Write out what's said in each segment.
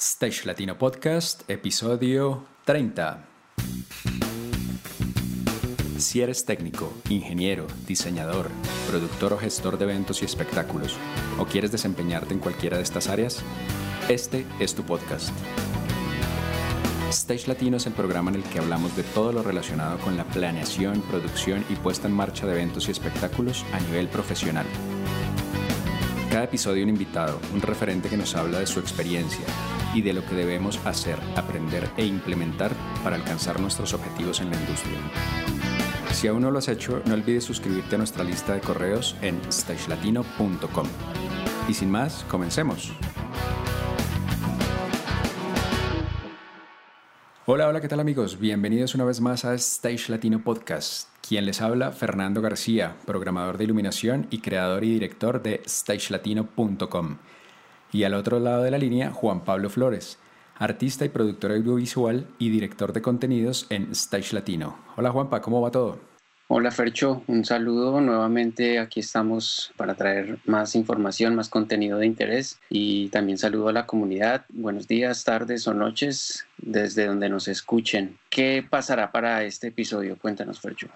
Stage Latino Podcast, episodio 30. Si eres técnico, ingeniero, diseñador, productor o gestor de eventos y espectáculos, o quieres desempeñarte en cualquiera de estas áreas, este es tu podcast. Stage Latino es el programa en el que hablamos de todo lo relacionado con la planeación, producción y puesta en marcha de eventos y espectáculos a nivel profesional. Cada episodio un invitado, un referente que nos habla de su experiencia, y de lo que debemos hacer, aprender e implementar para alcanzar nuestros objetivos en la industria. Si aún no lo has hecho, no olvides suscribirte a nuestra lista de correos en stagelatino.com. Y sin más, comencemos. Hola, hola, ¿qué tal amigos? Bienvenidos una vez más a Stage Latino Podcast. Quien les habla, Fernando García, programador de iluminación y creador y director de stagelatino.com. Y al otro lado de la línea, Juan Pablo Flores, artista y productor audiovisual y director de contenidos en Stage Latino. Hola Juanpa, ¿cómo va todo? Hola Fercho, un saludo. Nuevamente aquí estamos para traer más información, más contenido de interés y también saludo a la comunidad. Buenos días, tardes o noches desde donde nos escuchen. ¿Qué pasará para este episodio? Cuéntanos Fercho.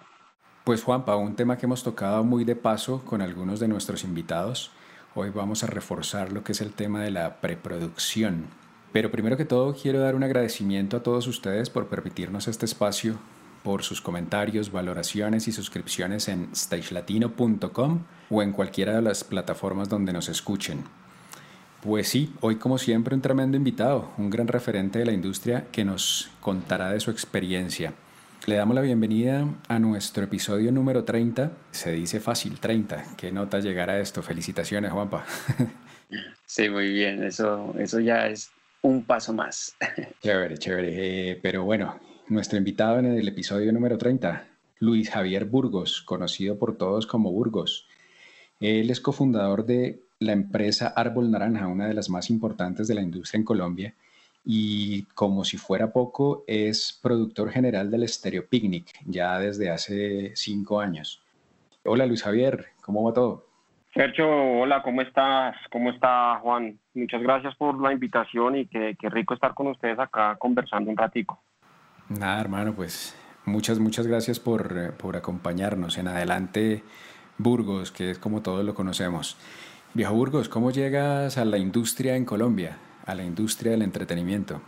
Pues Juanpa, un tema que hemos tocado muy de paso con algunos de nuestros invitados Hoy vamos a reforzar lo que es el tema de la preproducción. Pero primero que todo quiero dar un agradecimiento a todos ustedes por permitirnos este espacio, por sus comentarios, valoraciones y suscripciones en stagelatino.com o en cualquiera de las plataformas donde nos escuchen. Pues sí, hoy como siempre un tremendo invitado, un gran referente de la industria que nos contará de su experiencia. Le damos la bienvenida a nuestro episodio número 30. Se dice fácil, 30. Qué nota llegar a esto. Felicitaciones, Juanpa. Sí, muy bien. Eso, eso ya es un paso más. Chévere, chévere. Eh, pero bueno, nuestro invitado en el episodio número 30, Luis Javier Burgos, conocido por todos como Burgos. Él es cofundador de la empresa Árbol Naranja, una de las más importantes de la industria en Colombia y como si fuera poco, es productor general del Stereo Picnic ya desde hace cinco años. Hola Luis Javier, ¿cómo va todo? Sergio, hola, ¿cómo estás? ¿Cómo está Juan? Muchas gracias por la invitación y qué, rico estar con ustedes acá conversando un ratico. Nada, hermano, pues muchas, muchas gracias por, por acompañarnos. En adelante, Burgos, que es como todos lo conocemos. Viejo Burgos, ¿cómo llegas a la industria en Colombia? A la industria del entretenimiento?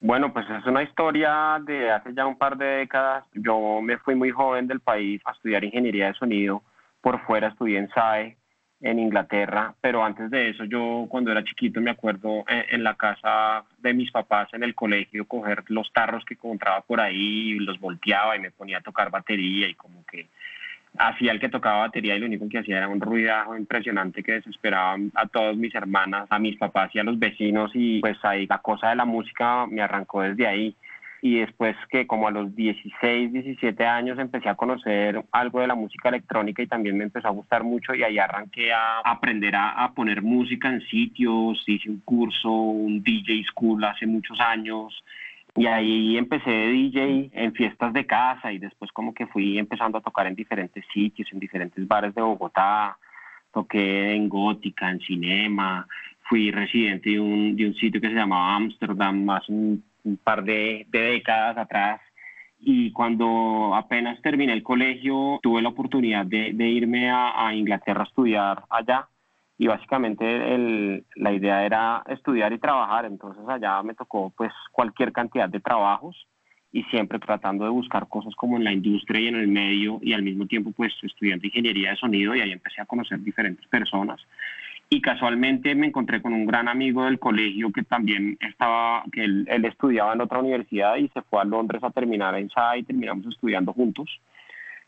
Bueno, pues es una historia de hace ya un par de décadas. Yo me fui muy joven del país a estudiar ingeniería de sonido. Por fuera estudié en SAE en Inglaterra, pero antes de eso yo cuando era chiquito me acuerdo en, en, la casa de mis papás en el colegio coger los tarros que encontraba por ahí, los volteaba y me ponía a tocar batería y como que hacía el que tocaba batería y lo único que hacía era un ruidajo impresionante que desesperaba a todas mis hermanas, a mis papás y a los vecinos y pues ahí la cosa de la música me arrancó desde ahí. Y después que como a los 16, 17 años empecé a conocer algo de la música electrónica y también me empezó a gustar mucho y ahí arranqué a aprender a, a poner música en sitios, hice un curso, un DJ school hace muchos años, y ahí empecé de DJ en fiestas de casa y después como que fui empezando a tocar en diferentes sitios, en diferentes bares de Bogotá. Toqué en Gótica, en Cinema. Fui residente de un, de un sitio que se llamaba Amsterdam más un, par de, décadas atrás. Y cuando apenas terminé el colegio, tuve la oportunidad de, irme a Inglaterra a estudiar allá y básicamente el, la idea era estudiar y trabajar, entonces allá me tocó pues cualquier cantidad de trabajos y siempre tratando de buscar cosas como en la industria y en el medio y al mismo tiempo pues estudiando ingeniería de sonido y ahí empecé a conocer diferentes personas. Y casualmente me encontré con un gran amigo del colegio que también estaba, que él, él estudiaba en otra universidad y se fue a Londres a terminar en SAI y terminamos estudiando juntos.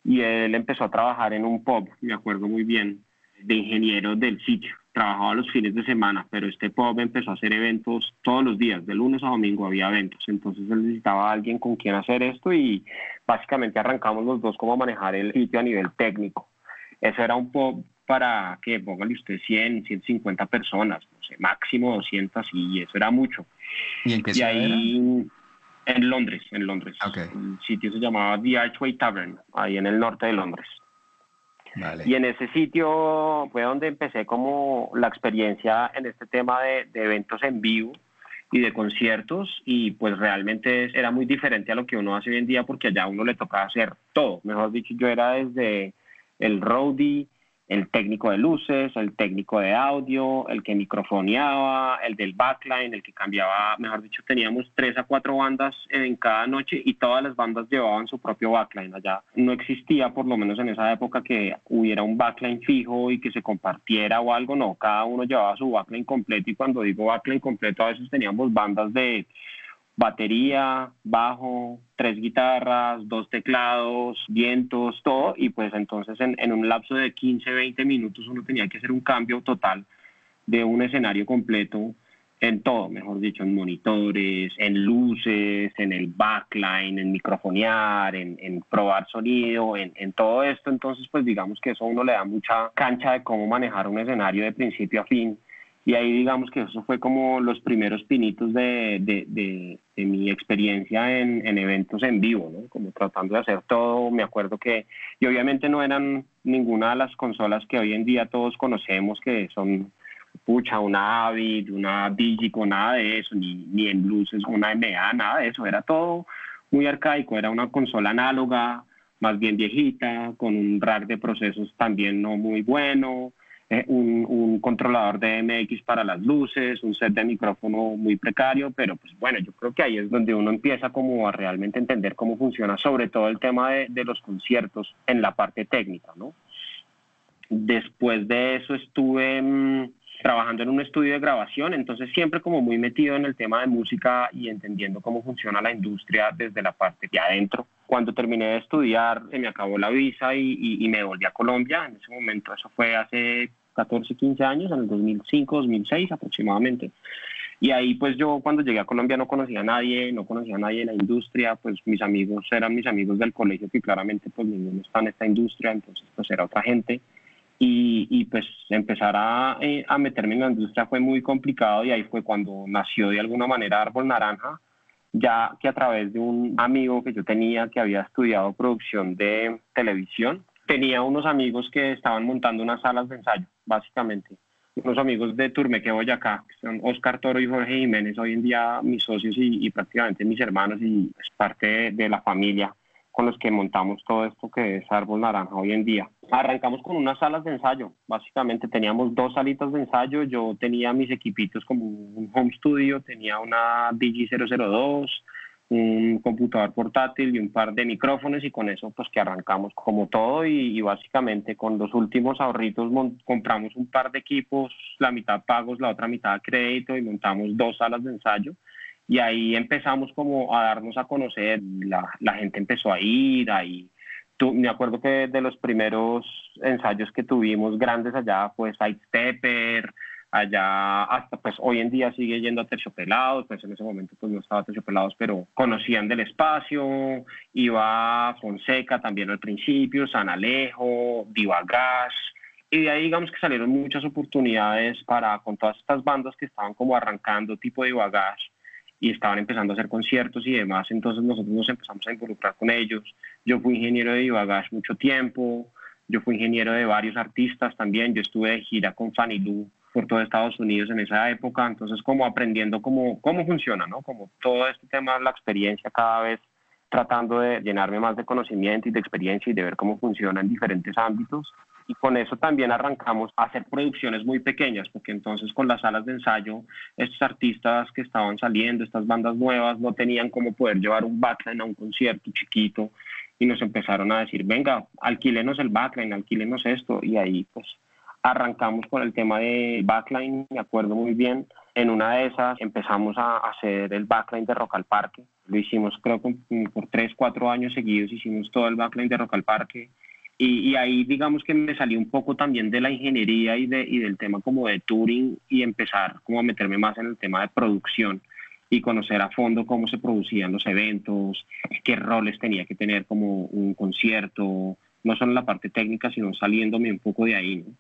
Y él empezó a trabajar en un pub, me acuerdo muy bien, de ingeniero del sitio. Trabajaba los fines de semana, pero este pub empezó a hacer eventos todos los días, de lunes a domingo había eventos. Entonces él necesitaba a alguien con quien hacer esto y básicamente arrancamos los dos como a manejar el sitio a nivel técnico. Eso era un pub para que póngale usted 100, 150 personas, no sé, máximo 200 y eso era mucho. ¿Y en qué ahí, En Londres, en Londres. El sitio se llamaba The Archway Tavern, ahí en el norte de Londres. Y en ese sitio fue donde empecé como la experiencia en este tema de, eventos en vivo y de conciertos y pues realmente era muy diferente a lo que uno hace hoy en día porque allá a uno le tocaba hacer todo. Mejor dicho, yo era desde el roadie, el técnico de luces, el técnico de audio, el que microfoneaba, el del backline, el que cambiaba, mejor dicho, teníamos tres a cuatro bandas en cada noche y todas las bandas llevaban su propio backline. Allá no existía, por lo menos en esa época, que hubiera un backline fijo y que se compartiera o algo, no, cada uno llevaba su backline completo y cuando digo backline completo a veces teníamos bandas de batería, bajo, tres guitarras, dos teclados, vientos, todo, y pues entonces en, un lapso de 15, 20 minutos uno tenía que hacer un cambio total de un escenario completo en todo, mejor dicho, en monitores, en luces, en el backline, en microfonear, en, en probar sonido, en, todo esto. Entonces, pues digamos que eso a uno le da mucha cancha de cómo manejar un escenario de principio a fin y ahí digamos que eso fue como los primeros pinitos de, de, de, mi experiencia en, en, eventos en vivo, ¿no? Como tratando de hacer todo, me acuerdo que, y obviamente no eran ninguna de las consolas que hoy en día todos conocemos, que son, pucha, una Avid, una Digico, nada de eso, ni, ni en luces, una MA, nada de eso, era todo muy arcaico, era una consola análoga, más bien viejita, con un rack de procesos también no muy bueno, eh, un, controlador de MX para las luces, un set de micrófono muy precario, pero pues bueno, yo creo que ahí es donde uno empieza como a realmente entender cómo funciona, sobre todo el tema de, de los conciertos en la parte técnica, ¿no? Después de eso estuve mm, trabajando en un estudio de grabación, entonces siempre como muy metido en el tema de música y entendiendo cómo funciona la industria desde la parte de adentro. Cuando terminé de estudiar, se me acabó la visa y, y, y me volví a Colombia. En ese momento, eso fue hace 14, 15 años, en el 2005, 2006 aproximadamente. Y ahí pues yo cuando llegué a Colombia no conocía a nadie, no conocía a nadie en la industria, pues mis amigos eran mis amigos del colegio que claramente pues ninguno está en esta industria, entonces pues era otra gente. Y, y pues empezar a, eh, a meterme en la industria fue muy complicado y ahí fue cuando nació de alguna manera Árbol Naranja, ya que a través de un amigo que yo tenía que había estudiado producción de televisión, tenía unos amigos que estaban montando unas salas de ensayo, básicamente. Unos amigos de Turmeque, Boyacá, que son Oscar Toro y Jorge Jiménez, hoy en día mis socios y, prácticamente mis hermanos y es parte de, la familia con los que montamos todo esto que es Árbol Naranja hoy en día. Arrancamos con unas salas de ensayo, básicamente teníamos dos salitas de ensayo, yo tenía mis equipitos como un home studio, tenía una Digi002, un computador portátil y un par de micrófonos y con eso pues que arrancamos como todo y, básicamente con los últimos ahorritos compramos un par de equipos, la mitad pagos, la otra mitad a crédito y montamos dos salas de ensayo. Y ahí empezamos como a darnos a conocer, la, la gente empezó a ir, ahí me acuerdo que de los primeros ensayos que tuvimos grandes allá fue Sidestepper, allá hasta pues hoy en día sigue yendo a terciopelados, pues en ese momento pues no estaba terciopelados, pero conocían del espacio, iba Fonseca también al principio, San Alejo, Divagash, y de ahí digamos que salieron muchas oportunidades para con todas estas bandas que estaban como arrancando tipo Divagash y estaban empezando a hacer conciertos y demás, entonces nosotros nos empezamos a involucrar con ellos. Yo fui ingeniero de Divagash mucho tiempo, yo fui ingeniero de varios artistas también, yo estuve de gira con Fanny por todo Estados Unidos en esa época, entonces como aprendiendo cómo, cómo funciona, ¿no? Como todo este tema, la experiencia cada vez tratando de llenarme más de conocimiento y de experiencia y de ver cómo funciona en diferentes ámbitos. Y con eso también arrancamos a hacer producciones muy pequeñas, porque entonces con las salas de ensayo, estos artistas que estaban saliendo, estas bandas nuevas, no tenían cómo poder llevar un backline a un concierto chiquito y nos empezaron a decir, venga, alquílenos el backline, alquílenos esto, y ahí pues arrancamos con el tema de backline, me acuerdo muy bien. En una de esas empezamos a hacer el backline de Rock al Parque. Lo hicimos creo que por tres, cuatro años seguidos, hicimos todo el backline de Rock al Parque. Y, ahí digamos que me salí un poco también de la ingeniería y, de, y del tema como de touring y empezar como a meterme más en el tema de producción y conocer a fondo cómo se producían los eventos, qué roles tenía que tener como un concierto, no solo la parte técnica, sino saliéndome un poco de ahí. ¿no?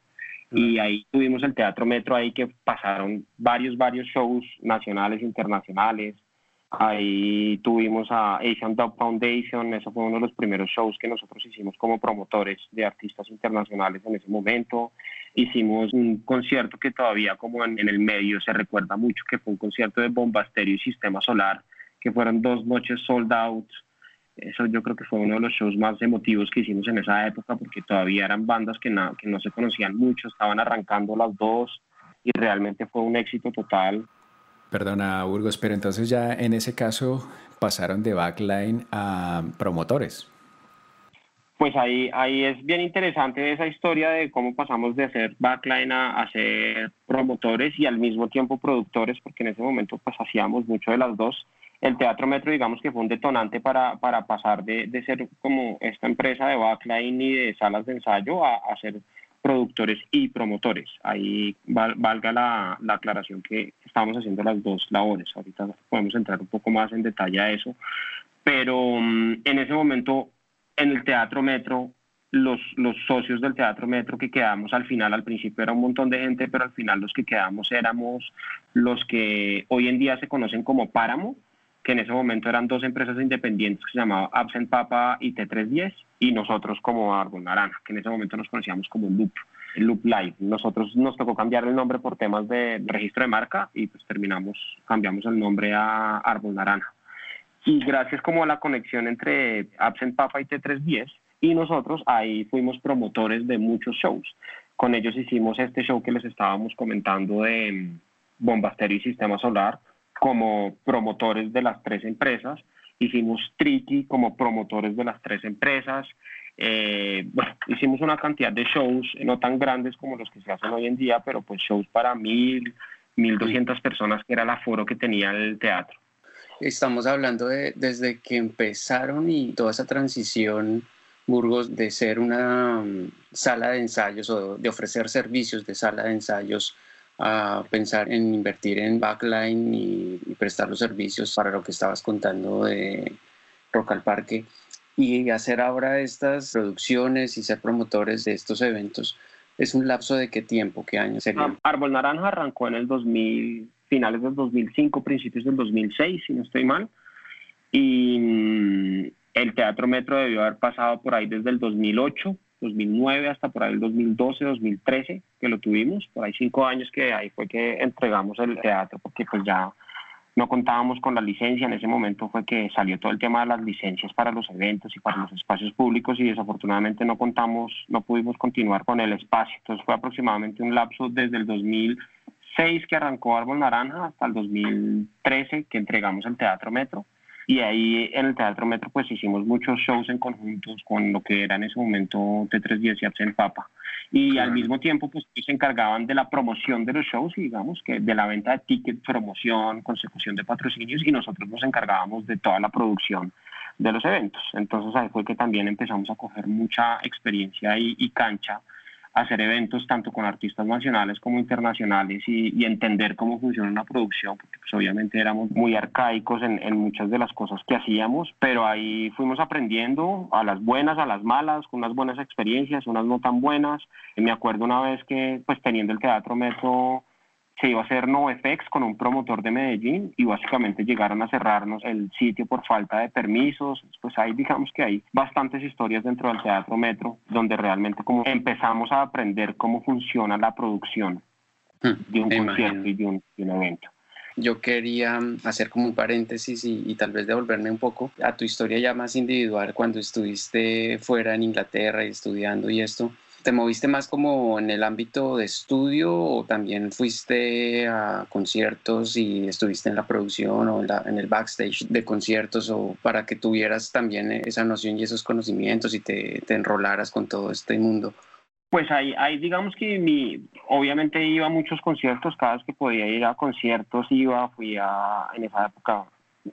Y ahí tuvimos el Teatro Metro ahí que pasaron varios, varios shows nacionales, internacionales. Ahí tuvimos a Asian Dog Foundation, eso fue uno de los primeros shows que nosotros hicimos como promotores de artistas internacionales en ese momento. hicimos un concierto que todavía como en, el medio se recuerda mucho, que fue un concierto de Bombasterio y Sistema Solar, que fueron dos noches sold out. Eso yo creo que fue uno de los shows más emotivos que hicimos en esa época, porque todavía eran bandas que, que no se conocían mucho, estaban arrancando las dos y realmente fue un éxito total. Perdona, Burgos, pero entonces ya en ese caso pasaron de backline a promotores. Pues ahí, ahí es bien interesante esa historia de cómo pasamos de ser backline a, ser promotores y al mismo tiempo productores, porque en ese momento pues hacíamos mucho de las dos. El Teatro Metro, digamos que fue un detonante para, para pasar de, de, ser como esta empresa de backline y de salas de ensayo a, a ser productores y promotores. Ahí valga la, la, aclaración que estamos haciendo las dos labores. Ahorita podemos entrar un poco más en detalle a eso. Pero mm, en ese momento en el Teatro Metro, los, los socios del Teatro Metro que quedamos al final, al principio era un montón de gente, pero al final los que quedamos éramos los que hoy en día se conocen como Páramo, que en ese momento eran dos empresas independientes que se llamaban Absent Papa y T310, y nosotros como Árbol Naranja, que en ese momento nos conocíamos como Loop, Loop Live. Nosotros nos tocó cambiar el nombre por temas de registro de marca y pues terminamos, cambiamos el nombre a Árbol Naranja. Y gracias como a la conexión entre Absent Papa y T310 y nosotros ahí fuimos promotores de muchos shows. Con ellos hicimos este show que les estábamos comentando de Bombasterio y Sistema Solar como promotores de las tres empresas. Hicimos Tricky como promotores de las tres empresas. Eh, bueno, hicimos una cantidad de shows, no tan grandes como los que se hacen hoy en día, pero pues shows para mil, mil doscientas personas, que era el aforo que tenía el teatro. Estamos hablando de desde que empezaron y toda esa transición, Burgos, de ser una mm, sala de ensayos o de ofrecer servicios de sala de ensayos a pensar en invertir en backline y, prestar los servicios para lo que estabas contando de Rock al Parque y hacer ahora estas producciones y ser promotores de estos eventos. ¿Es un lapso de qué tiempo, qué año sería? Árbol Naranja arrancó en el 2000 finales del 2005, principios del 2006, si no estoy mal. Y mm, el Teatro Metro debió haber pasado por ahí desde el 2008, 2009 hasta por ahí el 2012, 2013 que lo tuvimos, por ahí cinco años que ahí fue que entregamos el teatro porque pues ya no contábamos con la licencia, en ese momento fue que salió todo el tema de las licencias para los eventos y para los espacios públicos y desafortunadamente no contamos, no pudimos continuar con el espacio, entonces fue aproximadamente un lapso desde el 2000 que arrancó Árbol Naranja hasta el 2013 que entregamos el Teatro Metro. Y ahí en el Teatro Metro pues hicimos muchos shows en conjuntos con lo que era en ese momento T310 y Absent Papa. Y al mismo tiempo pues se encargaban de la promoción de los shows, digamos, que de la venta de tickets, promoción, consecución de patrocinios y nosotros nos encargábamos de toda la producción de los eventos. Entonces ahí fue que también empezamos a coger mucha experiencia y cancha hacer eventos tanto con artistas nacionales como internacionales y, entender cómo funciona una producción, porque pues obviamente éramos muy arcaicos en, en, muchas de las cosas que hacíamos, pero ahí fuimos aprendiendo a las buenas, a las malas, con unas buenas experiencias, unas no tan buenas. Y me acuerdo una vez que pues teniendo el Teatro Metro se iba a hacer NoFX con un promotor de Medellín y básicamente llegaron a cerrarnos el sitio por falta de permisos. Pues ahí digamos que hay bastantes historias dentro del Teatro Metro donde realmente como empezamos a aprender cómo funciona la producción hmm, de un concierto y de un, evento. Yo quería hacer como un paréntesis y, y, tal vez devolverme un poco a tu historia ya más individual cuando estuviste fuera en Inglaterra y estudiando y esto. ¿Te moviste más como en el ámbito de estudio o también fuiste a conciertos y estuviste en la producción o en, el backstage de conciertos o para que tuvieras también esa noción y esos conocimientos y te, te enrolaras con todo este mundo? Pues ahí, ahí digamos que mi, obviamente iba a muchos conciertos, cada vez que podía ir a conciertos iba, fui a, en esa época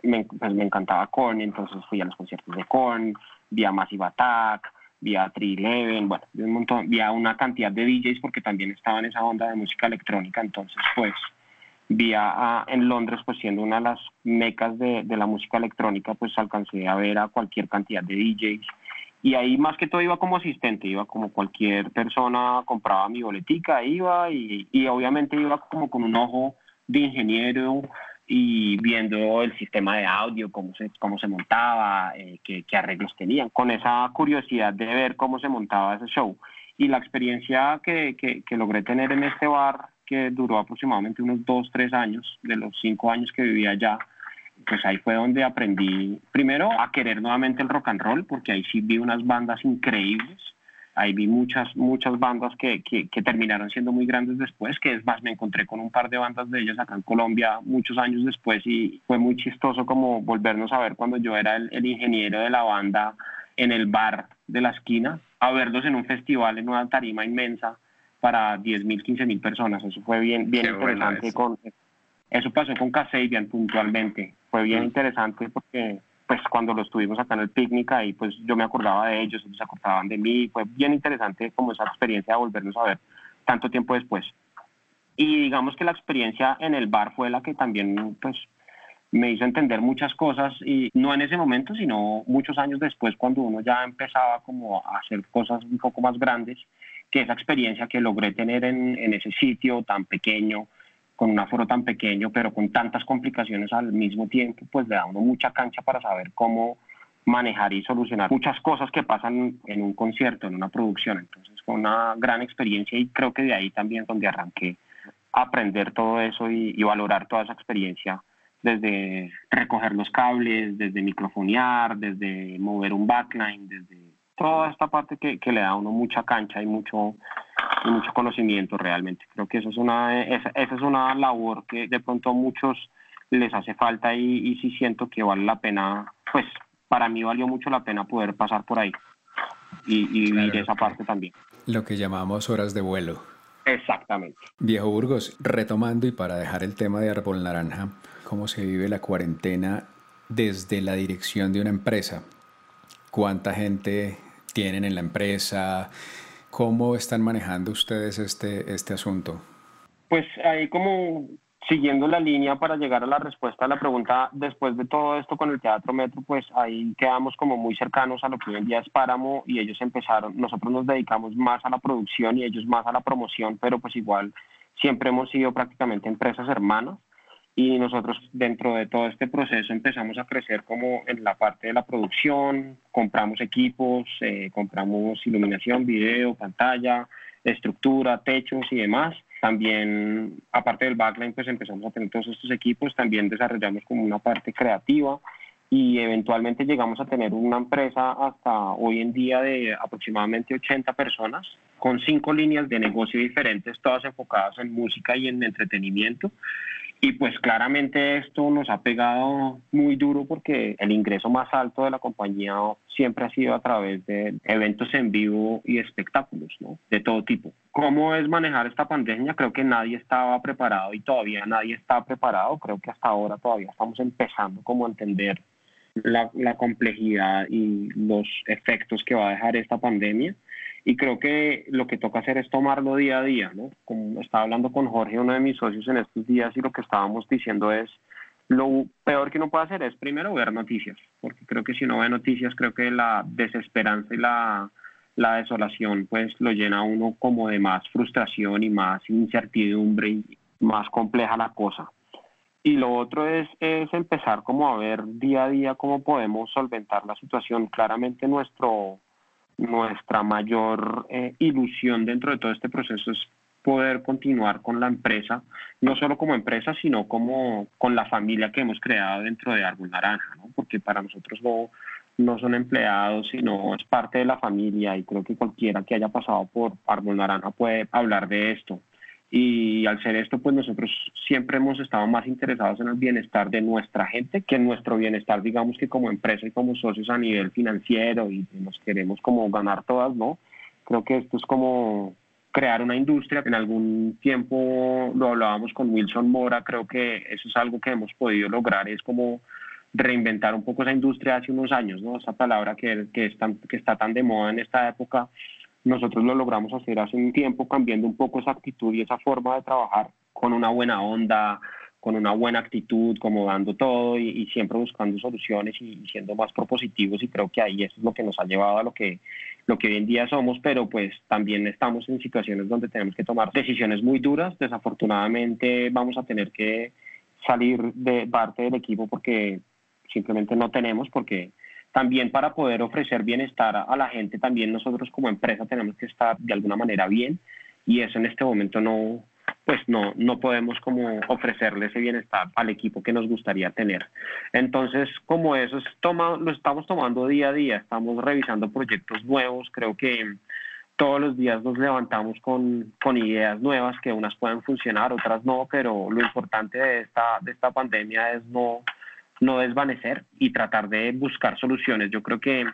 me, pues me encantaba Korn, entonces fui a los conciertos de Korn, vi a Massive Attack, vía Tri-Eleven, bueno, un montón, vía una cantidad de DJs porque también estaba en esa onda de música electrónica, entonces pues vía en Londres pues siendo una de las mecas de, de, la música electrónica pues alcancé a ver a cualquier cantidad de DJs y ahí más que todo iba como asistente, iba como cualquier persona, compraba mi boletica, iba y, y obviamente iba como con un ojo de ingeniero y viendo el sistema de audio, cómo se, cómo se montaba, eh, qué, qué, arreglos tenían, con esa curiosidad de ver cómo se montaba ese show. Y la experiencia que, que, logré tener en este bar, que duró aproximadamente unos dos, tres años, de los cinco años que vivía allá, pues ahí fue donde aprendí primero a querer nuevamente el rock and roll, porque ahí sí vi unas bandas increíbles ahí vi muchas, muchas bandas que, que, terminaron siendo muy grandes después, que es más, me encontré con un par de bandas de ellos acá en Colombia muchos años después y fue muy chistoso como volvernos a ver cuando yo era el, ingeniero de la banda en el bar de la esquina, a verlos en un festival en una tarima inmensa para 10 mil, 15 mil personas. Eso fue bien, bien interesante. Eso. Con, eso pasó con Casabian puntualmente. Fue bien mm. interesante porque pues cuando lo estuvimos acá en el picnic ahí pues yo me acordaba de ellos, ellos se acordaban de mí, fue bien interesante como esa experiencia de volvernos a ver tanto tiempo después. Y digamos que la experiencia en el bar fue la que también pues me hizo entender muchas cosas y no en ese momento, sino muchos años después cuando uno ya empezaba como a hacer cosas un poco más grandes, que esa experiencia que logré tener en, en ese sitio tan pequeño, con un aforo tan pequeño, pero con tantas complicaciones al mismo tiempo, pues le da uno mucha cancha para saber cómo manejar y solucionar muchas cosas que pasan en un concierto, en una producción. Entonces fue una gran experiencia y creo que de ahí también donde arranqué aprender todo eso y, y valorar toda esa experiencia desde recoger los cables, desde microfonear, desde mover un backline, desde toda esta parte que, que le da a uno mucha cancha y mucho, y mucho conocimiento realmente. Creo que eso es una, esa, esa, es una labor que de pronto a muchos les hace falta y, y sí siento que vale la pena, pues para mí valió mucho la pena poder pasar por ahí y, y vivir esa parte también. Lo que llamamos horas de vuelo. Exactamente. Viejo Burgos, retomando y para dejar el tema de Árbol Naranja, ¿cómo se vive la cuarentena desde la dirección de una empresa? ¿Cuánta gente tienen en la empresa? ¿Cómo están manejando ustedes este, este asunto? Pues ahí como siguiendo la línea para llegar a la respuesta a la pregunta, después de todo esto con el Teatro Metro, pues ahí quedamos como muy cercanos a lo que hoy en día es Páramo y ellos empezaron, nosotros nos dedicamos más a la producción y ellos más a la promoción, pero pues igual siempre hemos sido prácticamente empresas hermanas y nosotros dentro de todo este proceso empezamos a crecer como en la parte de la producción, compramos equipos, eh, compramos iluminación, video, pantalla, estructura, techos y demás. También, aparte del backline, pues empezamos a tener todos estos equipos, también desarrollamos como una parte creativa y eventualmente llegamos a tener una empresa hasta hoy en día de aproximadamente 80 personas con cinco líneas de negocio diferentes, todas enfocadas en música y en entretenimiento. Y pues claramente esto nos ha pegado muy duro porque el ingreso más alto de la compañía siempre ha sido a través de eventos en vivo y espectáculos, ¿no? De todo tipo. ¿Cómo es manejar esta pandemia? Creo que nadie estaba preparado y todavía nadie está preparado. Creo que hasta ahora todavía estamos empezando como a entender la, la complejidad y los efectos que va a dejar esta pandemia y creo que lo que toca hacer es tomarlo día a día, ¿no? Como estaba hablando con Jorge, uno de mis socios en estos días, y lo que estábamos diciendo es, lo peor que uno puede hacer es primero ver noticias, porque creo que si uno ve noticias, creo que la desesperanza y la, la desolación, pues lo llena a uno como de más frustración y más incertidumbre y más compleja la cosa. Y lo otro es, es empezar como a ver día a día cómo podemos solventar la situación. Claramente nuestro, nuestra mayor eh, ilusión dentro de todo este proceso es poder continuar con la empresa, no solo como empresa, sino como con la familia que hemos creado dentro de Árbol Naranja, ¿no? porque para nosotros no, no son empleados, sino es parte de la familia y creo que cualquiera que haya pasado por Árbol Naranja puede hablar de esto. Y al ser esto, pues nosotros siempre hemos estado más interesados en el bienestar de nuestra gente que en nuestro bienestar, digamos que como empresa y como socios a nivel financiero y nos queremos como ganar todas, ¿no? Creo que esto es como crear una industria. En algún tiempo lo hablábamos con Wilson Mora, creo que eso es algo que hemos podido lograr, es como reinventar un poco esa industria hace unos años, ¿no? Esa palabra que, que, es tan, que está tan de moda en esta época nosotros lo logramos hacer hace un tiempo, cambiando un poco esa actitud y esa forma de trabajar con una buena onda, con una buena actitud, como dando todo y, siempre buscando soluciones y, siendo más propositivos y creo que ahí eso es lo que nos ha llevado a lo que, lo que hoy en día somos, pero pues también estamos en situaciones donde tenemos que tomar decisiones muy duras. Desafortunadamente vamos a tener que salir de parte del equipo porque simplemente no tenemos, porque también para poder ofrecer bienestar a la gente, también nosotros como empresa tenemos que estar de alguna manera bien y eso en este momento no, pues no, no podemos como ofrecerle ese bienestar al equipo que nos gustaría tener. Entonces, como eso es toma, lo estamos tomando día a día, estamos revisando proyectos nuevos, creo que todos los días nos levantamos con, con ideas nuevas que unas pueden funcionar, otras no, pero lo importante de esta, de esta pandemia es no, no desvanecer y tratar de buscar soluciones. Yo creo que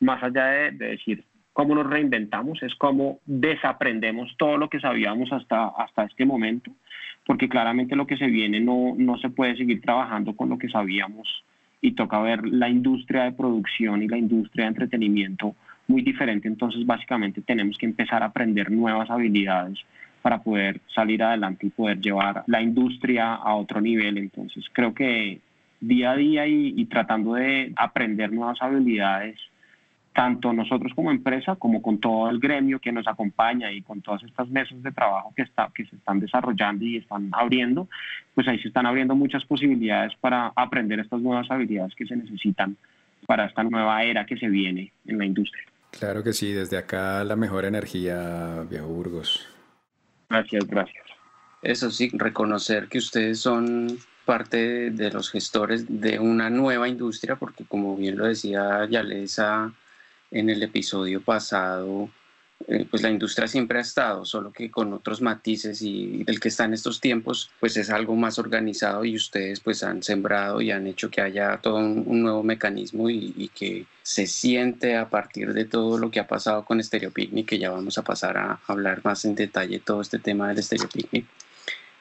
más allá de, decir cómo nos reinventamos, es cómo desaprendemos todo lo que sabíamos hasta, hasta este momento, porque claramente lo que se viene no, no se puede seguir trabajando con lo que sabíamos y toca ver la industria de producción y la industria de entretenimiento muy diferente. Entonces, básicamente tenemos que empezar a aprender nuevas habilidades para poder salir adelante y poder llevar la industria a otro nivel. Entonces, creo que día a día y, tratando de aprender nuevas habilidades, tanto nosotros como empresa como con todo el gremio que nos acompaña y con todas estas mesas de trabajo que, está, que se están desarrollando y están abriendo, pues ahí se están abriendo muchas posibilidades para aprender estas nuevas habilidades que se necesitan para esta nueva era que se viene en la industria. Claro que sí, desde acá la mejor energía, Viejo Burgos. Gracias, gracias. Eso sí, reconocer que ustedes son parte de los gestores de una nueva industria, porque como bien lo decía Yalesa en el episodio pasado, eh, pues la industria siempre ha estado, solo que con otros matices y el que está en estos tiempos, pues es algo más organizado y ustedes pues han sembrado y han hecho que haya todo un, nuevo mecanismo y, que se siente a partir de todo lo que ha pasado con Stereo Picnic, que ya vamos a pasar a hablar más en detalle todo este tema del Stereo Picnic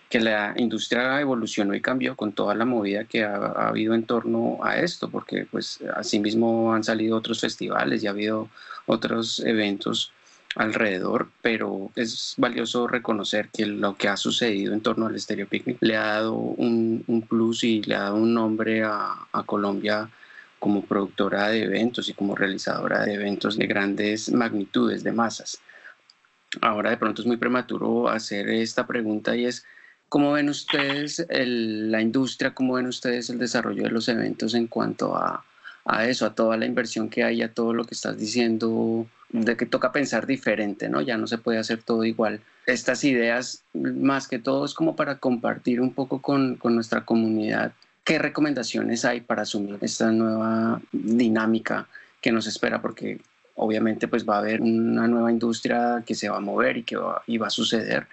que la industria evolucionó y cambió con toda la movida que ha, habido en torno a esto, porque pues asimismo han salido otros festivales y ha habido otros eventos alrededor, pero es valioso reconocer que lo que ha sucedido en torno al Stereo Picnic le ha dado un, plus y le ha dado un nombre a, a Colombia como productora de eventos y como realizadora de eventos de grandes magnitudes, de masas. Ahora de pronto es muy prematuro hacer esta pregunta y es, ¿Cómo ven ustedes la industria? ¿Cómo ven ustedes el desarrollo de los eventos en cuanto a, eso, a toda la inversión que hay, a todo lo que estás diciendo, de que toca pensar diferente, ¿no? Ya no se puede hacer todo igual. Estas ideas, más que todo, es como para compartir un poco con, con nuestra comunidad qué recomendaciones hay para asumir esta nueva dinámica que nos espera, porque obviamente pues va a haber una nueva industria que se va a mover y que va, y va a suceder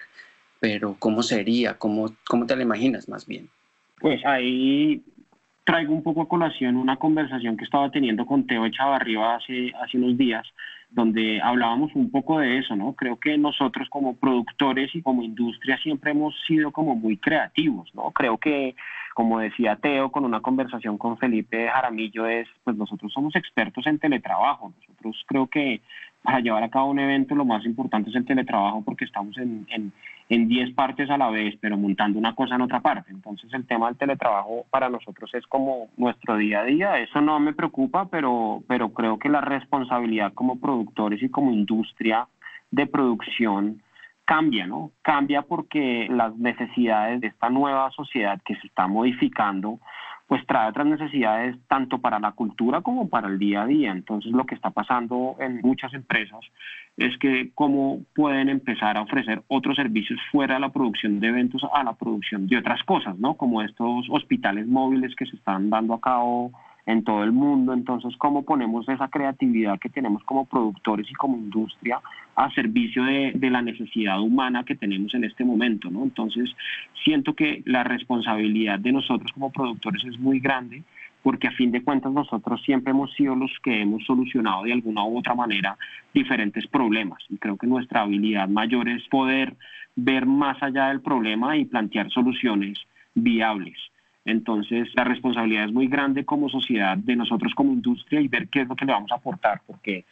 pero ¿cómo sería? ¿Cómo, cómo te la imaginas más bien? Pues ahí traigo un poco a colación una conversación que estaba teniendo con Teo Echavarriba hace, hace unos días, donde hablábamos un poco de eso, ¿no? Creo que nosotros como productores y como industria siempre hemos sido como muy creativos, ¿no? Creo que, como decía Teo, con una conversación con Felipe Jaramillo, es, pues nosotros somos expertos en teletrabajo, nosotros creo que para llevar a cabo un evento lo más importante es el teletrabajo porque estamos en, en, en 10 partes a la vez, pero montando una cosa en otra parte. Entonces el tema del teletrabajo para nosotros es como nuestro día a día. Eso no me preocupa, pero, pero creo que la responsabilidad como productores y como industria de producción cambia, ¿no? Cambia porque las necesidades de esta nueva sociedad que se está modificando pues trae otras necesidades tanto para la cultura como para el día a día. Entonces lo que está pasando en muchas empresas es que cómo pueden empezar a ofrecer otros servicios fuera de la producción de eventos a la producción de otras cosas, ¿no? Como estos hospitales móviles que se están dando a cabo en todo el mundo. Entonces, ¿cómo ponemos esa creatividad que tenemos como productores y como industria a servicio de, de, la necesidad humana que tenemos en este momento? ¿no? Entonces, siento que la responsabilidad de nosotros como productores es muy grande porque a fin de cuentas nosotros siempre hemos sido los que hemos solucionado de alguna u otra manera diferentes problemas y creo que nuestra habilidad mayor es poder ver más allá del problema y plantear soluciones viables. Entonces, la responsabilidad es muy grande como sociedad de nosotros como industria y ver qué es lo que le vamos a aportar, porque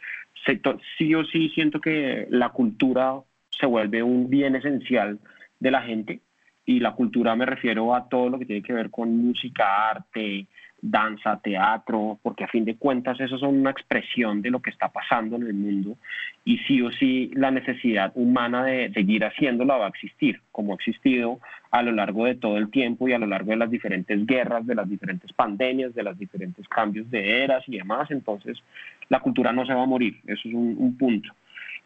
sí o sí siento que la cultura se vuelve un bien esencial de la gente Y la cultura me refiero a todo lo que tiene que ver con música, arte, danza, teatro, porque a fin de cuentas eso son una expresión de lo que está pasando en el mundo y sí o sí la necesidad humana de seguir haciéndola va a existir, como ha existido a lo largo de todo el tiempo y a lo largo de las diferentes guerras, de las diferentes pandemias, de los diferentes cambios de eras y demás. Entonces, la cultura no se va a morir, eso es un, un punto.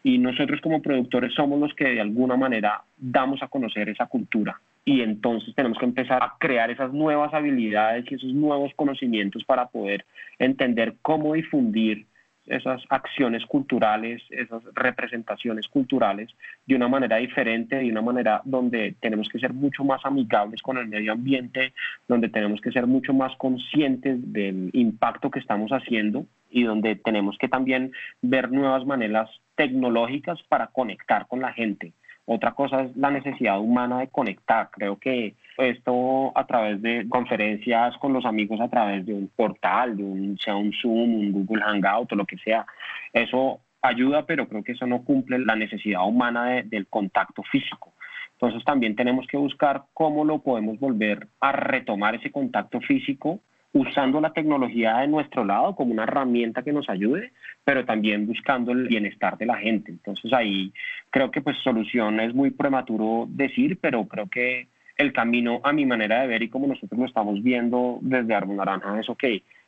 Y nosotros como productores somos los que de alguna manera damos a conocer esa cultura y entonces tenemos que empezar a crear esas nuevas habilidades y esos nuevos conocimientos para poder entender cómo difundir esas acciones culturales, esas representaciones culturales de una manera diferente, de una manera donde tenemos que ser mucho más amigables con el medio ambiente, donde tenemos que ser mucho más conscientes del impacto que estamos haciendo y donde tenemos que también ver nuevas maneras tecnológicas para conectar con la gente otra cosa es la necesidad humana de conectar. Creo que esto a través de conferencias con los amigos, a través de un portal, de un, sea un Zoom, un Google Hangout o lo que sea, eso ayuda, pero creo que eso no cumple la necesidad humana del contacto físico. Entonces también tenemos que buscar cómo lo podemos volver a retomar ese contacto físico usando la tecnología de nuestro lado como una herramienta que nos ayude, pero también buscando el bienestar de la gente. Entonces ahí creo que pues solución es muy prematuro decir, pero creo que el camino a mi manera de ver y como nosotros lo estamos viendo desde Árbol Naranja es ok,